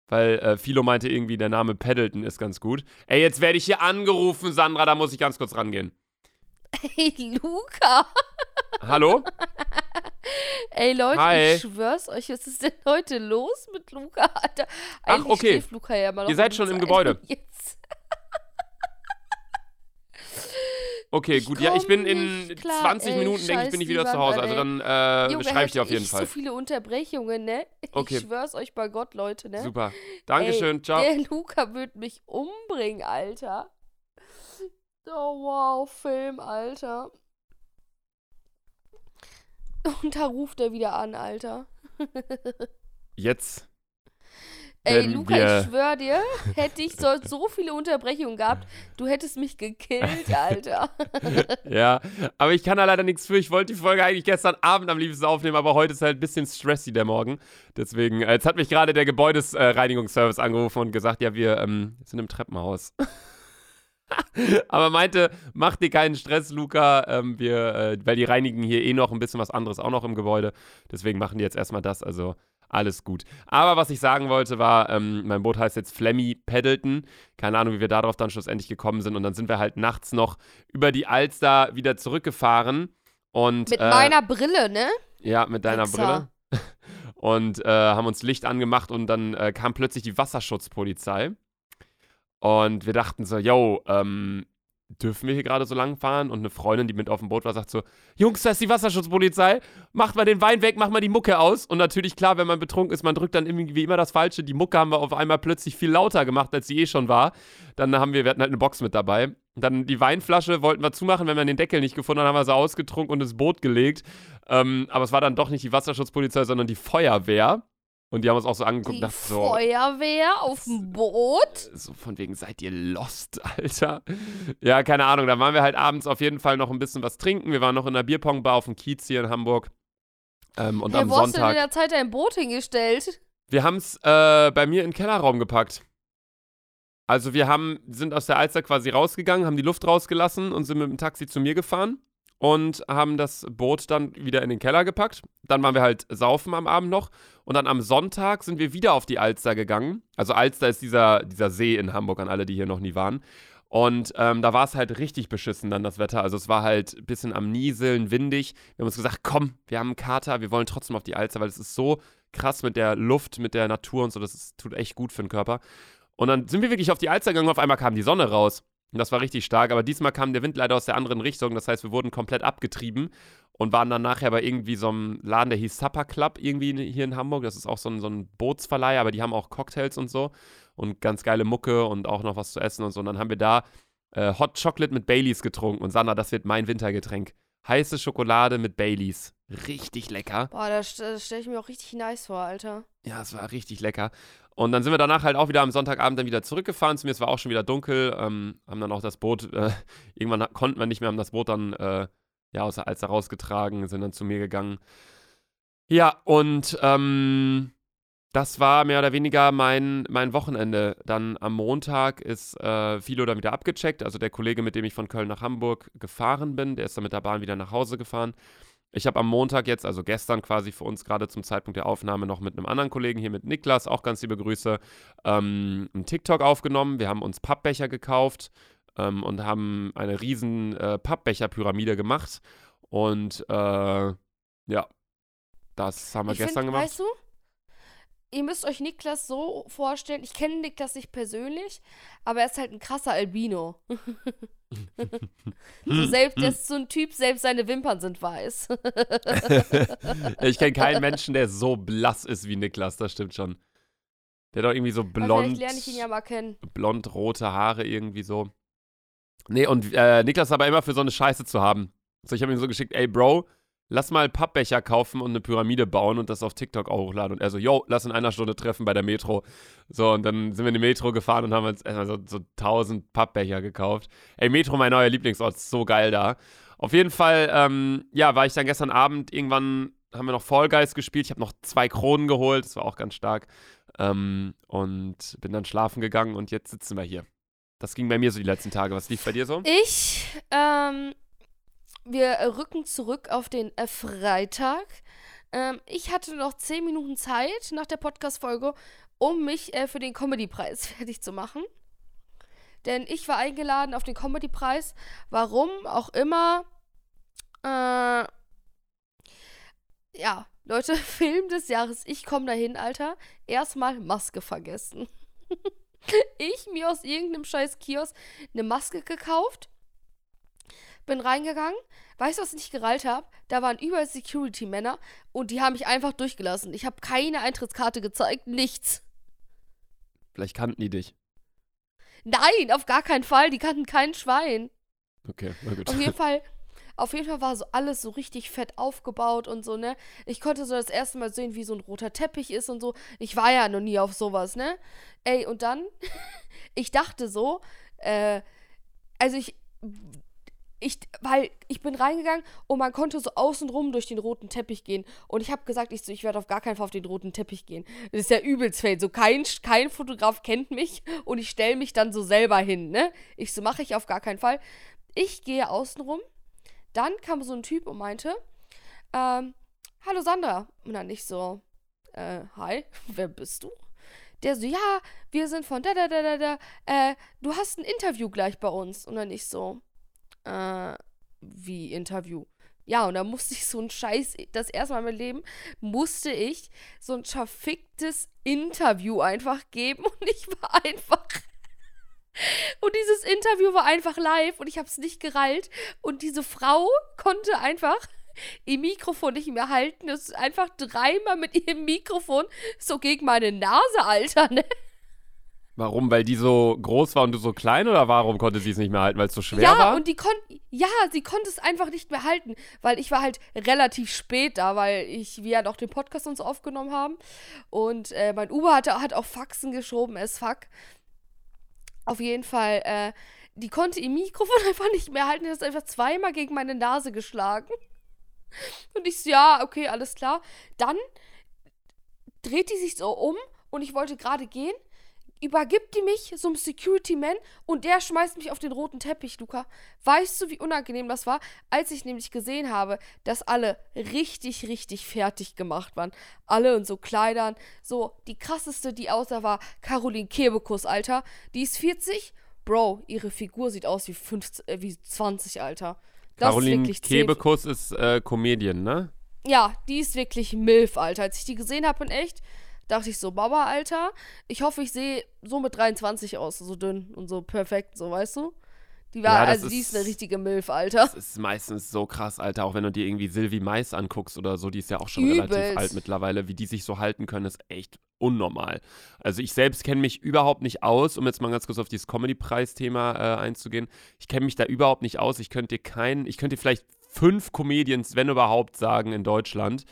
Weil äh, Philo meinte irgendwie, der Name Paddleton ist ganz gut. Ey, jetzt werde ich hier angerufen, Sandra, da muss ich ganz kurz rangehen. Hey, Luca. Hallo? Ey, Leute, Hi. ich schwör's euch, was ist denn heute los mit Luca? Alter, Ach, okay. Luca ja noch. Ihr seid schon im. Gebäude. Jetzt. Okay, gut. Ja, ich bin in klar, 20 ey, Minuten, denke ich, bin ich wieder zu Hause. Also dann äh, Junge, beschreibe ich dir auf jeden ich Fall. so viele Unterbrechungen, ne? Okay. Ich schwör's euch bei Gott, Leute, ne? Super. Dankeschön. Ey, Ciao. Der Luca wird mich umbringen, Alter. Oh, wow, Film, Alter. Und da ruft er wieder an, Alter. Jetzt. Ey, Luca, ich schwör dir, hätte ich so, so viele Unterbrechungen gehabt, du hättest mich gekillt, Alter. Ja, aber ich kann da leider nichts für. Ich wollte die Folge eigentlich gestern Abend am liebsten aufnehmen, aber heute ist halt ein bisschen stressy der Morgen. Deswegen, äh, jetzt hat mich gerade der Gebäudesreinigungsservice angerufen und gesagt, ja, wir ähm, sind im Treppenhaus. aber meinte, mach dir keinen Stress, Luca, ähm, wir, äh, weil die reinigen hier eh noch ein bisschen was anderes auch noch im Gebäude. Deswegen machen die jetzt erstmal das, also alles gut. Aber was ich sagen wollte war, ähm, mein Boot heißt jetzt Flemmy Paddleton. Keine Ahnung, wie wir darauf dann schlussendlich gekommen sind. Und dann sind wir halt nachts noch über die Alster wieder zurückgefahren. Und, Mit äh, meiner Brille, ne? Ja, mit deiner Wichser. Brille. Und äh, haben uns Licht angemacht und dann äh, kam plötzlich die Wasserschutzpolizei. Und wir dachten so, yo, ähm, dürfen wir hier gerade so lang fahren? Und eine Freundin, die mit auf dem Boot war, sagt so, Jungs, da ist die Wasserschutzpolizei, macht mal den Wein weg, macht mal die Mucke aus. Und natürlich, klar, wenn man betrunken ist, man drückt dann irgendwie immer das Falsche. Die Mucke haben wir auf einmal plötzlich viel lauter gemacht, als sie eh schon war. Dann haben wir, wir hatten halt eine Box mit dabei. Dann die Weinflasche wollten wir zumachen, wenn wir den Deckel nicht gefunden haben, haben wir sie ausgetrunken und ins Boot gelegt. Ähm, aber es war dann doch nicht die Wasserschutzpolizei, sondern die Feuerwehr. Und die haben uns auch so angeguckt Die dachten so, Feuerwehr auf dem Boot? so von wegen, seid ihr lost, Alter? Ja, keine Ahnung. Da waren wir halt abends auf jeden Fall noch ein bisschen was trinken. Wir waren noch in der Bierpongbar auf dem Kiez hier in Hamburg. Ähm, und hey, am wo hast du in Sonntag. der Zeit dein Boot hingestellt? Wir haben es äh, bei mir in den Kellerraum gepackt. Also wir haben, sind aus der Alster quasi rausgegangen, haben die Luft rausgelassen und sind mit dem Taxi zu mir gefahren und haben das Boot dann wieder in den Keller gepackt. Dann waren wir halt saufen am Abend noch und dann am Sonntag sind wir wieder auf die Alster gegangen. Also Alster ist dieser, dieser See in Hamburg an alle, die hier noch nie waren. Und ähm, da war es halt richtig beschissen dann das Wetter. Also es war halt ein bisschen am Nieseln, windig. Wir haben uns gesagt, komm, wir haben einen Kater, wir wollen trotzdem auf die Alster, weil es ist so krass mit der Luft, mit der Natur und so. Das ist, tut echt gut für den Körper. Und dann sind wir wirklich auf die Alster gegangen und auf einmal kam die Sonne raus. Und das war richtig stark. Aber diesmal kam der Wind leider aus der anderen Richtung. Das heißt, wir wurden komplett abgetrieben und waren dann nachher bei irgendwie so einem Laden, der hieß Supper Club, irgendwie hier in Hamburg. Das ist auch so ein, so ein Bootsverleih, aber die haben auch Cocktails und so. Und ganz geile Mucke und auch noch was zu essen und so. Und dann haben wir da äh, Hot Chocolate mit Baileys getrunken. Und Sandra, das wird mein Wintergetränk. Heiße Schokolade mit Baileys. Richtig lecker. Boah, das, das stelle ich mir auch richtig nice vor, Alter. Ja, es war richtig lecker. Und dann sind wir danach halt auch wieder am Sonntagabend dann wieder zurückgefahren zu mir. Es war auch schon wieder dunkel. Ähm, haben dann auch das Boot, äh, irgendwann konnten wir nicht mehr, haben das Boot dann äh, ja aus der Alster rausgetragen, sind dann zu mir gegangen. Ja, und ähm, das war mehr oder weniger mein, mein Wochenende. Dann am Montag ist äh, Philo dann wieder abgecheckt. Also der Kollege, mit dem ich von Köln nach Hamburg gefahren bin, der ist dann mit der Bahn wieder nach Hause gefahren. Ich habe am Montag jetzt, also gestern quasi für uns gerade zum Zeitpunkt der Aufnahme noch mit einem anderen Kollegen hier mit Niklas, auch ganz liebe Grüße, ähm, einen TikTok aufgenommen. Wir haben uns Pappbecher gekauft ähm, und haben eine riesen äh, Pappbecher-Pyramide gemacht. Und äh, ja, das haben wir Ich gestern find, gemacht. Weißt du, ihr müsst euch Niklas so vorstellen, ich kenne Niklas nicht persönlich, aber er ist halt ein krasser Albino. so selbst, der ist so ein Typ, selbst seine Wimpern sind weiß. ich kenne keinen Menschen, der so blass ist wie Niklas, das stimmt schon. Der hat doch irgendwie so blond, lerne ich ihn ja mal kennen. blond-rote Haare irgendwie so. Nee, und äh, Niklas ist aber immer für so eine Scheiße zu haben. So, ich habe ihm so geschickt, ey Bro, lass mal Pappbecher kaufen und eine Pyramide bauen und das auf TikTok auch hochladen. Und er so, yo, lass in einer Stunde treffen bei der Metro. So, und dann sind wir in die Metro gefahren und haben uns erstmal so, so 1000 Pappbecher gekauft. Ey, Metro, mein neuer Lieblingsort, so geil da. Auf jeden Fall, ähm, ja, war ich dann gestern Abend irgendwann, haben wir noch Fall Guys gespielt. Ich habe noch zwei Kronen geholt, das war auch ganz stark. Ähm, und bin dann schlafen gegangen und jetzt sitzen wir hier. Das ging bei mir so die letzten Tage. Was lief bei dir so? Ich, ähm, wir rücken zurück auf den äh, Freitag. Ähm, ich hatte noch 10 Minuten Zeit nach der Podcast-Folge, um mich äh, für den Comedy-Preis fertig zu machen. Denn ich war eingeladen auf den Comedy-Preis. Warum auch immer. Äh, ja, Leute, Film des Jahres. Ich komme dahin, Alter. Erstmal Maske vergessen. ich mir aus irgendeinem scheiß Kiosk eine Maske gekauft. Bin reingegangen. Weißt du, was ich nicht gerallt habe? Da waren überall Security-Männer und die haben mich einfach durchgelassen. Ich habe keine Eintrittskarte gezeigt, nichts. Vielleicht kannten die dich. Nein, auf gar keinen Fall. Die kannten kein Schwein. Okay, na gut. Auf jeden Fall, auf jeden Fall war so alles so richtig fett aufgebaut und so, ne? Ich konnte so das erste Mal sehen, wie so ein roter Teppich ist und so. Ich war ja noch nie auf sowas, ne? Ey, und dann, ich dachte so, äh, also ich, ich, weil ich bin reingegangen und man konnte so außenrum durch den roten Teppich gehen. Und ich habe gesagt, ich so, ich werde auf gar keinen Fall auf den roten Teppich gehen. Das ist ja übelst fail. So kein, kein Fotograf kennt mich und ich stelle mich dann so selber hin, ne? Ich so, mache ich auf gar keinen Fall. Ich gehe außenrum. Dann kam so ein Typ und meinte, ähm, hallo Sandra. Und dann ich so, äh, hi, wer bist du? Der so, ja, wir sind von da, da, da, da, da, äh, du hast ein Interview gleich bei uns. Und dann ich so, äh, wie Interview? Ja, und da musste ich so ein Scheiß, das erste Mal in meinem Leben, musste ich so ein verficktes Interview einfach geben und ich war einfach. Und dieses Interview war einfach live und ich habe es nicht gerallt. Und diese Frau konnte einfach ihr Mikrofon nicht mehr halten. Es ist einfach dreimal mit ihrem Mikrofon so gegen meine Nase, Alter, ne? Warum? Weil die so groß war und du so klein oder warum konnte sie es nicht mehr halten? Weil es so schwer ja, war? und die konnte, ja, sie konnte es einfach nicht mehr halten, weil ich war halt relativ spät da, weil ich, wir ja noch den Podcast uns aufgenommen haben und äh, mein Uber hatte, hat auch Faxen geschoben, as fuck. Auf jeden Fall, äh, die konnte ihr Mikrofon einfach nicht mehr halten, die hat es einfach zweimal gegen meine Nase geschlagen. Und ich so, ja, okay, alles klar. Dann dreht die sich so um und ich wollte gerade gehen übergibt die mich so einem Security-Man und der schmeißt mich auf den roten Teppich, Luca. Weißt du, wie unangenehm das war, als ich nämlich gesehen habe, dass alle richtig, richtig fertig gemacht waren. Alle in so Kleidern. So, die krasseste, die außer war Caroline Kebekus, Alter. Die ist 40. Bro, ihre Figur sieht aus wie, 50, äh, wie 20, Alter. Das Caroline ist Kebekus ist äh, Comedian, ne? Ja, die ist wirklich Milf, Alter. Als ich die gesehen habe in echt, dachte ich so, Baba, Alter, ich hoffe, ich sehe so mit 23 aus, so dünn und so perfekt, so, weißt du? Die war, Ja, also die ist- ist eine richtige Milf, Alter. Das ist meistens so krass, Alter. Auch wenn du dir irgendwie Sylvie Mais anguckst oder so, die ist ja auch schon relativ Übelst. alt mittlerweile. Wie die sich so halten können, ist echt unnormal. Also ich selbst kenne mich überhaupt nicht aus, um jetzt mal ganz kurz auf dieses Comedy-Preis-Thema äh, einzugehen. Ich kenne mich da überhaupt nicht aus. Ich könnte dir keinen, ich könnte dir vielleicht fünf Comedians, wenn überhaupt, sagen in Deutschland.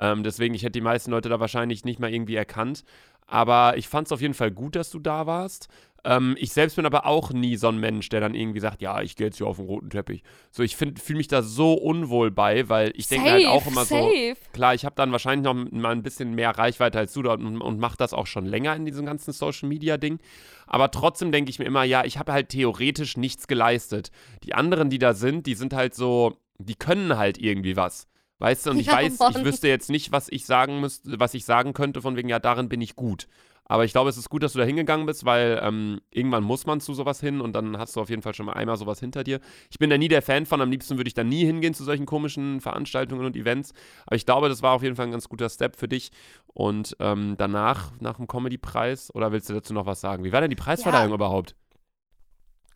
Ähm, deswegen, ich hätte die meisten Leute da wahrscheinlich nicht mal irgendwie erkannt. Aber ich fand es auf jeden Fall gut, dass du da warst. Ähm, ich selbst bin aber auch nie so ein Mensch, der dann irgendwie sagt, ja, ich gehe jetzt hier auf den roten Teppich. So, ich fühle mich da so unwohl bei, weil ich denke halt auch immer safe. so, klar, ich habe dann wahrscheinlich noch mal ein bisschen mehr Reichweite als du dort und, und mache das auch schon länger in diesem ganzen Social-Media-Ding. Aber trotzdem denke ich mir immer, ja, ich habe halt theoretisch nichts geleistet. Die anderen, die da sind, die sind halt so, die können halt irgendwie was. Weißt du, und ich Ja, weiß, Mann. ich wüsste jetzt nicht, was ich sagen müsste, was ich sagen könnte, von wegen, ja, darin bin ich gut. Aber ich glaube, es ist gut, dass du da hingegangen bist, weil ähm, irgendwann muss man zu sowas hin und dann hast du auf jeden Fall schon mal einmal sowas hinter dir. Ich bin da nie der Fan von, am liebsten würde ich da nie hingehen zu solchen komischen Veranstaltungen und Events. Aber ich glaube, das war auf jeden Fall ein ganz guter Step für dich. Und ähm, danach, nach dem Comedy-Preis, oder willst du dazu noch was sagen? Wie war denn die Preisverleihung Ja. überhaupt?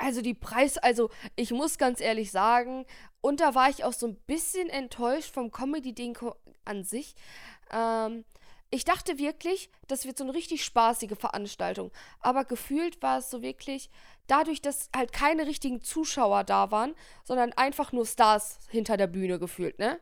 Also die Preis, also ich muss ganz ehrlich sagen, und da war ich auch so ein bisschen enttäuscht vom Comedy-Ding an sich. Ähm, ich dachte wirklich, das wird so eine richtig spaßige Veranstaltung. Aber gefühlt war es so wirklich, dadurch, dass halt keine richtigen Zuschauer da waren, sondern einfach nur Stars hinter der Bühne gefühlt, ne?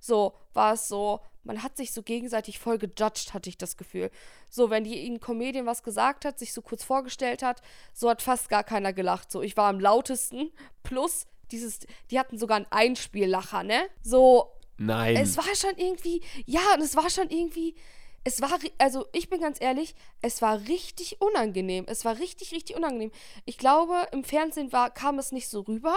So war es so, man hat sich so gegenseitig voll gejudged, hatte ich das Gefühl. So, wenn die ihnen Comedian was gesagt hat, sich so kurz vorgestellt hat, so hat fast gar keiner gelacht. So, ich war am lautesten. Plus, dieses, die hatten sogar einen Einspiellacher, ne? So, Nein. es war schon irgendwie, ja, und es war schon irgendwie, es war, also ich bin ganz ehrlich, es war richtig unangenehm. Es war richtig, richtig unangenehm. Ich glaube, im Fernsehen war, kam es nicht so rüber,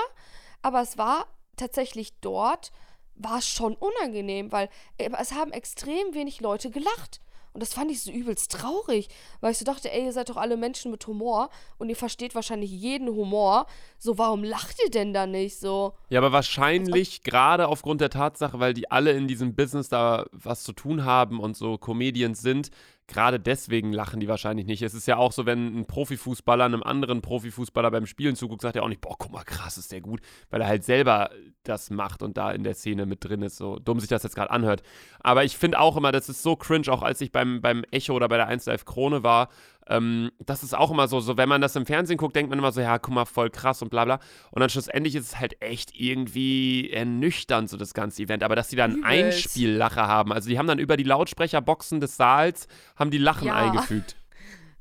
aber es war tatsächlich dort, war es schon unangenehm, weil äh, es haben extrem wenig Leute gelacht. Und das fand ich so übelst traurig, weil ich so dachte, ey, ihr seid doch alle Menschen mit Humor und ihr versteht wahrscheinlich jeden Humor. So, warum lacht ihr denn da nicht so? Ja, aber wahrscheinlich gerade aufgrund der Tatsache, weil die alle in diesem Business da was zu tun haben und so Comedians sind, gerade deswegen lachen die wahrscheinlich nicht. Es ist ja auch so, wenn ein Profifußballer einem anderen Profifußballer beim Spielen zuguckt, sagt er auch nicht, boah, guck mal, krass ist der gut, weil er halt selber das macht und da in der Szene mit drin ist, so dumm sich das jetzt gerade anhört. Aber ich finde auch immer, das ist so cringe, auch als ich beim, beim Echo oder bei der 1 Live Krone war, ähm, das ist auch immer so, so, wenn man das im Fernsehen guckt, denkt man immer so, ja, guck mal, voll krass und bla bla. Und dann schlussendlich ist es halt echt irgendwie ernüchternd, so das ganze Event. Aber dass die dann. Einspiellacher haben, also die haben dann über die Lautsprecherboxen des Saals, haben die Lachen Ja. eingefügt.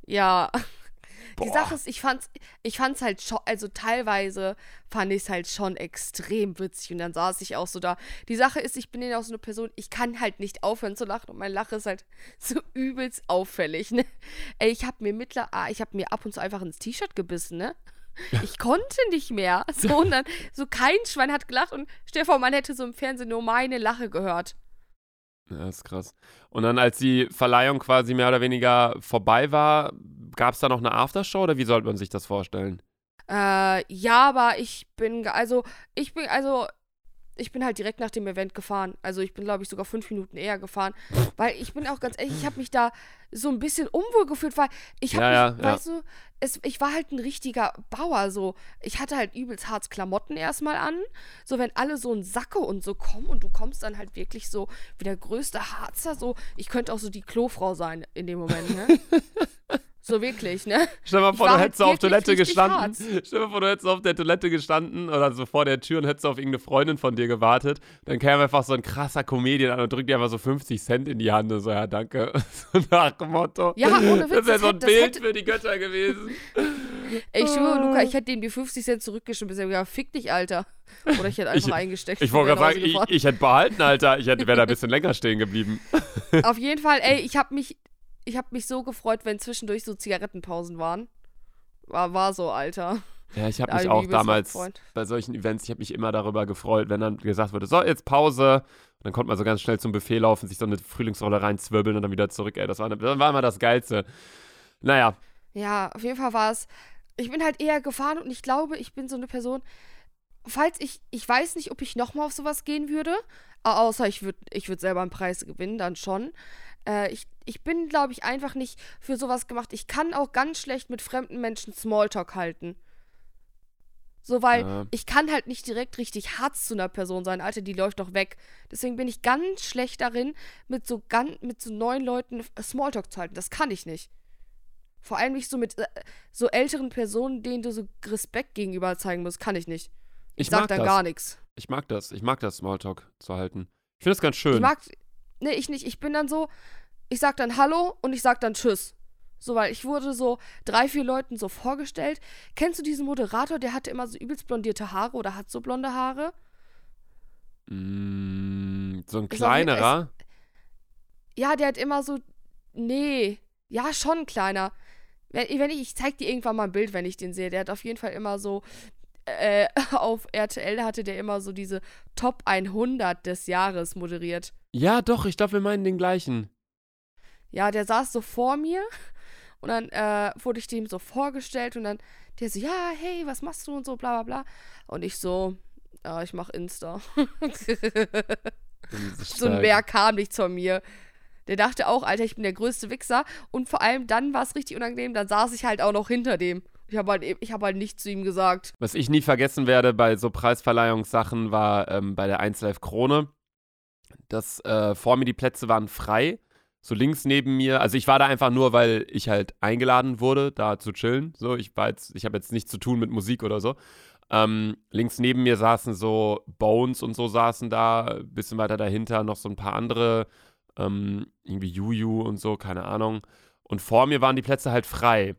Ja. Die Boah. Sache ist, ich fand's, ich fand's halt schon, also teilweise fand ich es halt schon extrem witzig und dann saß ich auch so da. Die Sache ist, ich bin ja auch so eine Person, ich kann halt nicht aufhören zu lachen und mein Lachen ist halt so übelst auffällig, ne? Ey, ich hab mir mittler, ah, ich hab mir ab und zu einfach ins T-Shirt gebissen, ne? Ich konnte nicht mehr. So, und dann, so kein Schwein hat gelacht und stell dir vor, man hätte so im Fernsehen nur meine Lache gehört. Ja, das ist krass. Und dann, als die Verleihung quasi mehr oder weniger vorbei war, gab es da noch eine Aftershow oder wie sollte man sich das vorstellen? Äh, ja, aber ich bin, also, ich bin, also, ich bin halt direkt nach dem Event gefahren. Also, ich bin, glaube ich, sogar fünf Minuten eher gefahren. Weil ich bin auch ganz ehrlich, ich habe mich da so ein bisschen unwohl gefühlt, weil ich habe Ja, ja, ja. weißt du, es, ich war halt ein richtiger Bauer, so. Ich hatte halt übelst hart Klamotten erstmal an. So, wenn alle so ein Sacke und so kommen und du kommst dann halt wirklich so wie der größte Harzer, so, ich könnte auch so die Klofrau sein in dem Moment, ne? so wirklich, ne? Stell dir mal vor, du hättest auf Toilette gestanden. Stell dir mal vor, du hättest auf der Toilette gestanden oder so vor der Tür und hättest auf irgendeine Freundin von dir gewartet. Dann käme einfach so ein krasser Comedian an und drückt dir einfach so 50 Cent in die Hand und so, ja, danke. So nach dem Motto. Ja, ohne Witz, Das wäre so ein hätte- Bild hätte- für die Götter gewesen. Ey, ich schwöre, Ah. Luca, ich hätte ihm die 50 Cent zurückgeschmissen. bis er gesagt, fick dich, Alter. Oder ich hätte einfach Ich- eingesteckt. Ich und wollte gerade sagen, ich, ich hätte behalten, Alter. Ich hätte- wäre da ein bisschen länger stehen geblieben. Auf jeden Fall, ey, ich habe mich, ich habe mich so gefreut, wenn zwischendurch so Zigarettenpausen waren. War, war so, Alter. Ja, ich habe mich ich auch damals bei solchen Events, ich habe mich immer darüber gefreut, wenn dann gesagt wurde, so, jetzt Pause. Und dann konnte man so ganz schnell zum Buffet laufen, sich so eine Frühlingsrolle reinzwirbeln und dann wieder zurück. Ey, das war, das war immer das Geilste. Naja, Ja, auf jeden Fall war es. Ich bin halt eher gefahren und ich glaube, ich bin so eine Person. Falls ich, ich weiß nicht, ob ich nochmal auf sowas gehen würde, au- außer ich würde ich würd selber einen Preis gewinnen, dann schon. Äh, ich, ich bin, glaube ich, einfach nicht für sowas gemacht. Ich kann auch ganz schlecht mit fremden Menschen Smalltalk halten. So, weil Ja. ich kann halt nicht direkt richtig hart zu einer Person sein. Alter, die läuft doch weg. Deswegen bin ich ganz schlecht darin, mit so, gan mit so neuen Leuten Smalltalk zu halten. Das kann ich nicht. Vor allem nicht so mit äh, so älteren Personen, denen du so Respekt gegenüber zeigen musst, kann ich nicht. ich Ich sag mag dann das. gar nichts. Ich mag das. Ich mag das, Smalltalk zu halten. Ich finde das ganz schön. Ich mag. Nee, ich nicht. Ich bin dann so, ich sag dann Hallo und ich sag dann Tschüss. So, weil ich wurde so drei, vier Leuten so vorgestellt. Kennst du diesen Moderator, der hatte immer so übelst blondierte Haare oder hat so blonde Haare? Mm, so ein kleinerer. Ja, der hat immer so. Nee. Ja, schon kleiner. Wenn, wenn ich, ich zeig dir irgendwann mal ein Bild, wenn ich den sehe. Der hat auf jeden Fall immer so. Äh, auf RTL hatte der immer so diese Top 100 des Jahres moderiert. Ja, doch, ich glaube, wir meinen den gleichen. Ja, der saß so vor mir und dann äh, wurde ich dem so vorgestellt und dann der so, ja, hey, was machst du und so, bla bla bla. Und ich so, ja, ich mach Insta. so ein Bär kam nicht zu mir. Der dachte auch, Alter, ich bin der größte Wichser. Und vor allem dann war es richtig unangenehm, dann saß ich halt auch noch hinter dem. Ich habe halt, ich hab halt nichts zu ihm gesagt. Was ich nie vergessen werde bei so Preisverleihungssachen war ähm, bei der 1 Live Krone, dass äh, vor mir die Plätze waren frei. So links neben mir, also ich war da einfach nur, weil ich halt eingeladen wurde, da zu chillen. So, ich war jetzt, ich habe jetzt nichts zu tun mit Musik oder so. Ähm, links neben mir saßen so Bones und so saßen da, bisschen weiter dahinter noch so ein paar andere, ähm, irgendwie Juju und so, keine Ahnung. Und vor mir waren die Plätze halt frei.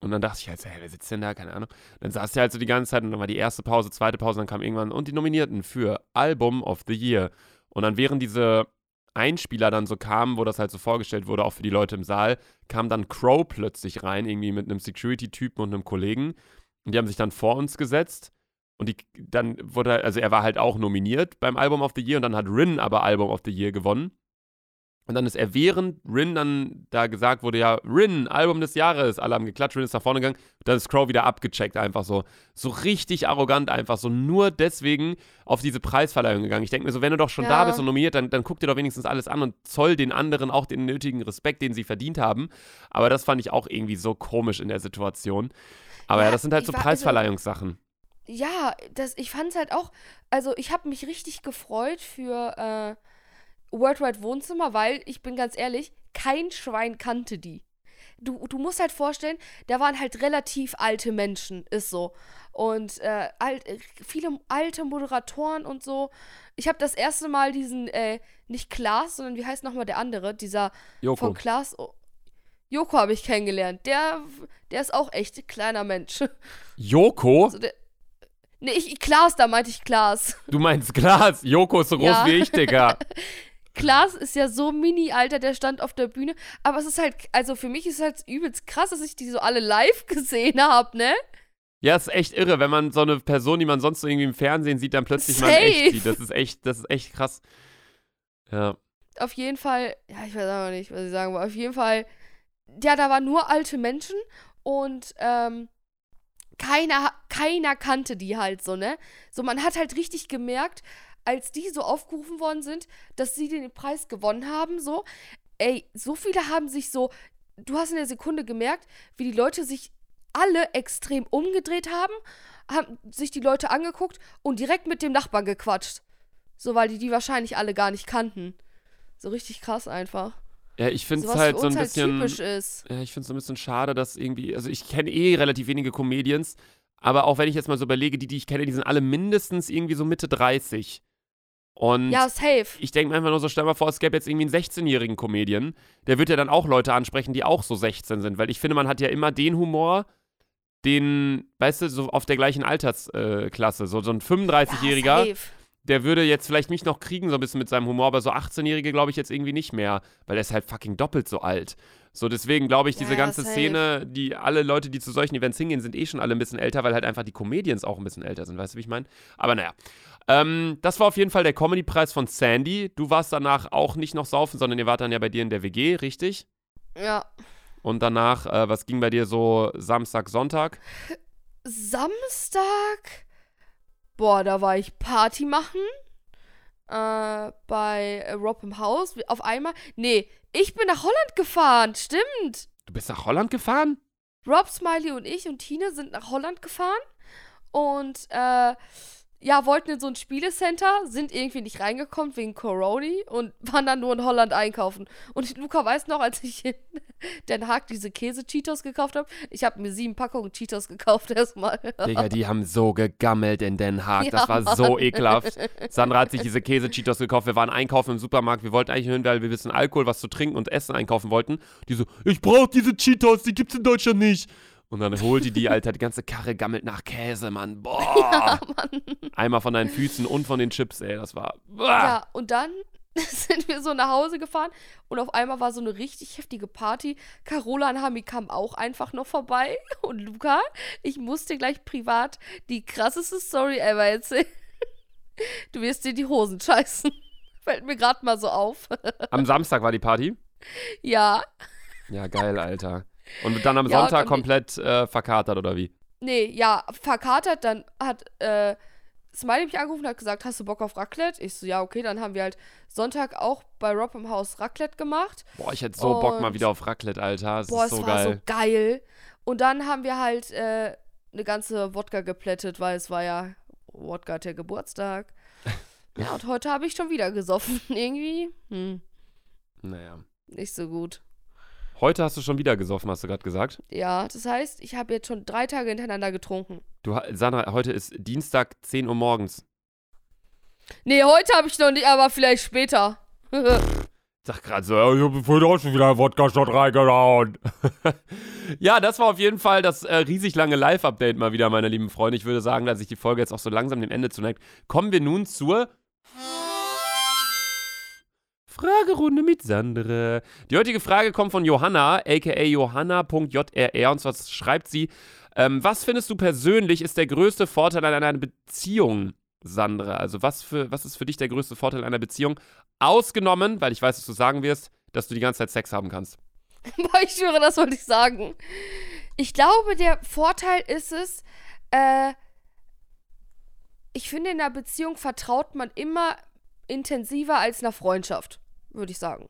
Und dann dachte ich halt, so, hey, wer sitzt denn da? Keine Ahnung. Dann saß der halt so die ganze Zeit und dann war die erste Pause, zweite Pause, dann kam irgendwann und die Nominierten für Album of the Year. Und dann während diese Einspieler dann so kamen, wo das halt so vorgestellt wurde, auch für die Leute im Saal, kam dann Crow plötzlich rein, irgendwie mit einem Security-Typen und einem Kollegen. Und die haben sich dann vor uns gesetzt. Und die, dann wurde, also er war halt auch nominiert beim Album of the Year und dann hat Rin aber Album of the Year gewonnen. Und dann ist er, während Rin dann da gesagt wurde, ja, Rin, Album des Jahres, alle haben geklatscht, Rin ist nach vorne gegangen, dann ist Crow wieder abgecheckt, einfach so. So richtig arrogant, einfach so nur deswegen auf diese Preisverleihung gegangen. Ich denke mir so, wenn du doch schon Ja. da bist und nominiert, dann, dann guck dir doch wenigstens alles an und zoll den anderen auch den nötigen Respekt, den sie verdient haben. Aber das fand ich auch irgendwie so komisch in der Situation. Aber ja, Ja, das sind halt so also- Preisverleihungssachen. Ja, das, ich fand's halt auch, also ich habe mich richtig gefreut für äh, Worldwide Wohnzimmer, weil, ich bin ganz ehrlich, kein Schwein kannte die. Du, du musst halt vorstellen, da waren halt relativ alte Menschen, ist so. Und äh, alt, äh, viele alte Moderatoren und so. Ich habe das erste Mal diesen, äh, nicht Klaas, sondern wie heißt nochmal der andere, dieser Joko. von Klaas. Oh, Joko habe ich kennengelernt. Der, der ist auch echt kleiner Mensch. Joko? Also der, nee, ich, Klaas, da meinte ich Klaas. Du meinst Glas. Joko ist so groß Ja. wie ich, Digga. Klaas ist ja so mini, Alter, der stand auf der Bühne. Aber es ist halt, also für mich ist es halt übelst krass, dass ich die so alle live gesehen habe, ne? Ja, ist echt irre, wenn man so eine Person, die man sonst so irgendwie im Fernsehen sieht, dann plötzlich mal Safe. echt sieht. Das ist echt, das ist echt krass. Ja. Auf jeden Fall, ja, ich weiß aber nicht, was ich sagen wollte. Auf jeden Fall, ja, da waren nur alte Menschen und ähm, keiner, keiner kannte die halt so, ne? So, man hat halt richtig gemerkt, als die so aufgerufen worden sind, dass sie den Preis gewonnen haben, so, ey, so viele haben sich so, du hast in der Sekunde gemerkt, wie die Leute sich alle extrem umgedreht haben, haben sich die Leute angeguckt und direkt mit dem Nachbarn gequatscht. So, weil die die wahrscheinlich alle gar nicht kannten. So richtig krass einfach. Ja, ich finde So es was halt so ein bisschen. halt typisch ist. ja, ich finde es so ein bisschen schade, dass irgendwie. Also, ich kenne eh relativ wenige Comedians. Aber auch wenn ich jetzt mal so überlege, die, die ich kenne, die sind alle mindestens irgendwie so Mitte 30. Und Ja, safe. ich denke mir einfach nur so, stell mal vor, es gäbe jetzt irgendwie einen 16-jährigen Comedian. Der wird ja dann auch Leute ansprechen, die auch so 16 sind. Weil ich finde, man hat ja immer den Humor, den, weißt du, so auf der gleichen Altersklasse. Äh, so, so ein 35-Jähriger, Ja, der würde jetzt vielleicht mich noch kriegen, so ein bisschen mit seinem Humor, aber so 18-Jährige glaube ich jetzt irgendwie nicht mehr, weil der ist halt fucking doppelt so alt. So, deswegen glaube ich, diese ja, ganze safe. Szene, die alle Leute, die zu solchen Events hingehen, sind eh schon alle ein bisschen älter, weil halt einfach die Comedians auch ein bisschen älter sind, weißt du, wie ich meine? Aber naja. Ähm, das war auf jeden Fall der Comedy-Preis von Sandy. Du warst danach auch nicht noch saufen, sondern ihr wart dann ja bei dir in der WG, richtig? Ja. Und danach, äh, was ging bei dir so Samstag, Sonntag? Samstag. Boah, da war ich Party machen. Äh, bei Rob im Haus. Auf einmal. Nee, ich bin nach Holland gefahren. Stimmt. Du bist nach Holland gefahren? Rob, Smiley und ich und Tine sind nach Holland gefahren. Und, äh, ja, wollten in so ein Spielecenter, sind irgendwie nicht reingekommen wegen Corona und waren dann nur in Holland einkaufen. Und Luca weiß noch, als ich in, Den Haag diese Käse-Cheetos gekauft habe. Ich habe mir sieben Packungen Cheetos gekauft erstmal. Digga, die haben so gegammelt in Den Haag. Ja, das war so Mann. ekelhaft. Sandra hat sich diese Käse-Cheetos gekauft. Wir waren einkaufen im Supermarkt. Wir wollten eigentlich hin, weil wir bisschen Alkohol, was zu trinken und Essen einkaufen wollten. Die so, ich brauche diese Cheetos, die gibt's in Deutschland nicht. Und dann holt die die, Alter, die ganze Karre gammelt nach Käse, Mann. Boah. Einmal von deinen Füßen und von den Chips, ey. Das war. Boah. Ja, und dann sind wir so nach Hause gefahren und auf einmal war so eine richtig heftige Party. Carola und Hami kamen auch einfach noch vorbei. Und Luca, ich musste gleich privat die krasseste Story ever erzählen. Du wirst dir die Hosen scheißen. Fällt mir gerade mal so auf. Am Samstag war die Party. Ja. Ja, geil, Alter. Und dann am Ja, Sonntag und- komplett äh, verkatert, oder wie? Nee, ja, verkatert, dann hat äh, Smiley mich angerufen und hat gesagt, hast du Bock auf Raclette? Ich so, ja, okay, dann haben wir halt Sonntag auch bei Rob im Haus Raclette gemacht. Boah, ich hätte so Bock mal Und- wieder auf Raclette, Alter. Das Boah, ist es so war geil. so geil. Und dann haben wir halt äh, eine ganze Wodka geplättet, weil es war ja, Wodka hat ja Geburtstag. ja, und heute habe ich schon wieder gesoffen. Irgendwie, hm, Naja. nicht so gut. Heute hast du schon wieder gesoffen, hast du gerade gesagt. Ja, das heißt, ich habe jetzt schon drei Tage hintereinander getrunken. Du, Sandra, heute ist Dienstag, 10 Uhr morgens. Nee, heute habe ich noch nicht, aber vielleicht später. Ich dachte gerade so, ja, ich habe vorhin auch schon wieder einen Wodka-Shot reingehauen. ja, das war auf jeden Fall das äh, riesig lange Live-Update mal wieder, meine lieben Freunde. Ich würde sagen, dass sich die Folge jetzt auch so langsam dem Ende zuneigt. Kommen wir nun zur Fragerunde mit Sandra. Die heutige Frage kommt von Johanna, aka johanna.jrr. Und zwar schreibt sie, ähm, was findest du persönlich ist der größte Vorteil an einer Beziehung, Sandra? Also was, für, was ist für dich der größte Vorteil einer Beziehung? Ausgenommen, weil ich weiß, dass du sagen wirst, dass du die ganze Zeit Sex haben kannst. Boah, ich schwöre, das wollte ich sagen. Ich glaube, der Vorteil ist es, äh, ich finde, in einer Beziehung vertraut man immer intensiver als in einer Freundschaft, würde ich sagen.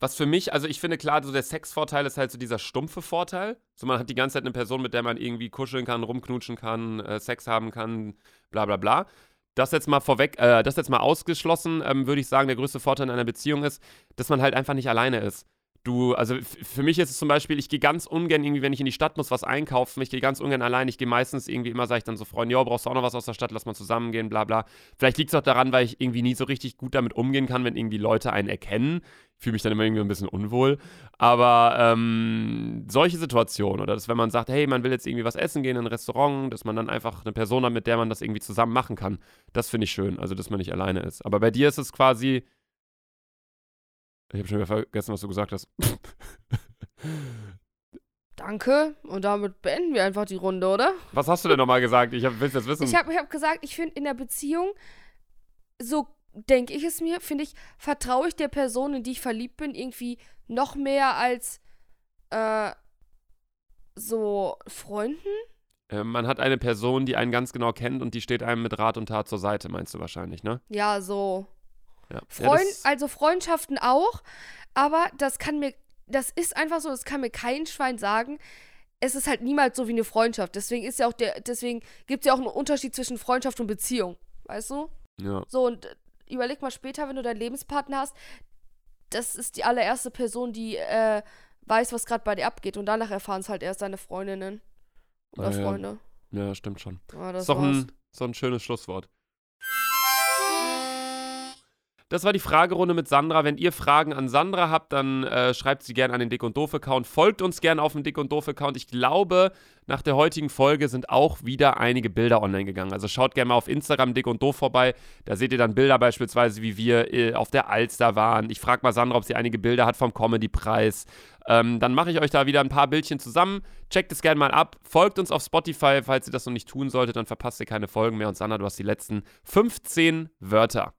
Was für mich, also ich finde klar, so der Sexvorteil ist halt so dieser stumpfe Vorteil. So man hat die ganze Zeit eine Person, mit der man irgendwie kuscheln kann, rumknutschen kann, äh, Sex haben kann, bla bla bla. Das jetzt mal vorweg, äh, das jetzt mal ausgeschlossen, ähm, würde ich sagen, der größte Vorteil in einer Beziehung ist, dass man halt einfach nicht alleine ist. Du, also für mich ist es zum Beispiel, ich gehe ganz ungern irgendwie, wenn ich in die Stadt muss, was einkaufen. Ich gehe ganz ungern allein. Ich gehe meistens irgendwie immer, sage ich dann so Freunden, ja, brauchst du auch noch was aus der Stadt, lass mal zusammen gehen, bla bla. Vielleicht liegt es auch daran, weil ich irgendwie nie so richtig gut damit umgehen kann, wenn irgendwie Leute einen erkennen. Ich fühle mich dann immer irgendwie ein bisschen unwohl. Aber ähm, solche Situationen, oder dass wenn man sagt, hey, man will jetzt irgendwie was essen gehen in ein Restaurant, dass man dann einfach eine Person hat, mit der man das irgendwie zusammen machen kann, das finde ich schön. Also, dass man nicht alleine ist. Aber bei dir ist es quasi. Ich habe schon wieder vergessen, was du gesagt hast. Danke. Und damit beenden wir einfach die Runde, oder? was hast du denn nochmal gesagt? Ich hab, will's jetzt wissen. Ich habe hab gesagt, ich finde in der Beziehung, so denke ich es mir, finde ich, vertraue ich der Person, in die ich verliebt bin, irgendwie noch mehr als äh, so Freunden. äh, man hat eine Person, die einen ganz genau kennt und die steht einem mit Rat und Tat zur Seite, meinst du wahrscheinlich, ne? Ja, so. Ja. Freund, ja, also Freundschaften auch, aber das kann mir, das ist einfach so, das kann mir kein Schwein sagen. Es ist halt niemals so wie eine Freundschaft. Deswegen ist ja auch der, deswegen gibt es ja auch einen Unterschied zwischen Freundschaft und Beziehung. Weißt du? ja. So, und äh, überleg mal später, wenn du deinen Lebenspartner hast, das ist die allererste Person, die äh, weiß, was gerade bei dir abgeht. Und danach erfahren es halt erst deine Freundinnen oder Ah, ja. Freunde. ja, stimmt schon. Ja, das ist doch ein, so ein schönes Schlusswort. Das war die Fragerunde mit Sandra. Wenn ihr Fragen an Sandra habt, dann äh, schreibt sie gerne an den Dick und Doof Account. Folgt uns gerne auf dem Dick und Doof Account. Ich glaube, nach der heutigen Folge sind auch wieder einige Bilder online gegangen. Also schaut gerne mal auf Instagram Dick und Doof vorbei. Da seht ihr dann Bilder beispielsweise, wie wir äh, auf der Alster waren. Ich frage mal Sandra, ob sie einige Bilder hat vom Comedy-Preis. Ähm, dann mache ich euch da wieder ein paar Bildchen zusammen. Checkt es gerne mal ab. Folgt uns auf Spotify, falls ihr das noch nicht tun solltet, dann verpasst ihr keine Folgen mehr. Und Sandra, du hast die letzten 15 Wörter.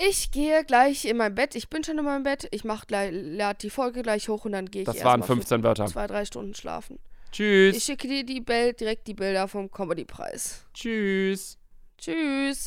Ich gehe gleich in mein Bett. Ich bin schon in meinem Bett. Ich mach gleich, lade die Folge gleich hoch und dann gehe ich Das waren erstmal 15 Wörter. zwei, drei Stunden schlafen. Tschüss. Ich schicke dir die Bild, direkt die Bilder vom Comedy-Preis. Tschüss. Tschüss.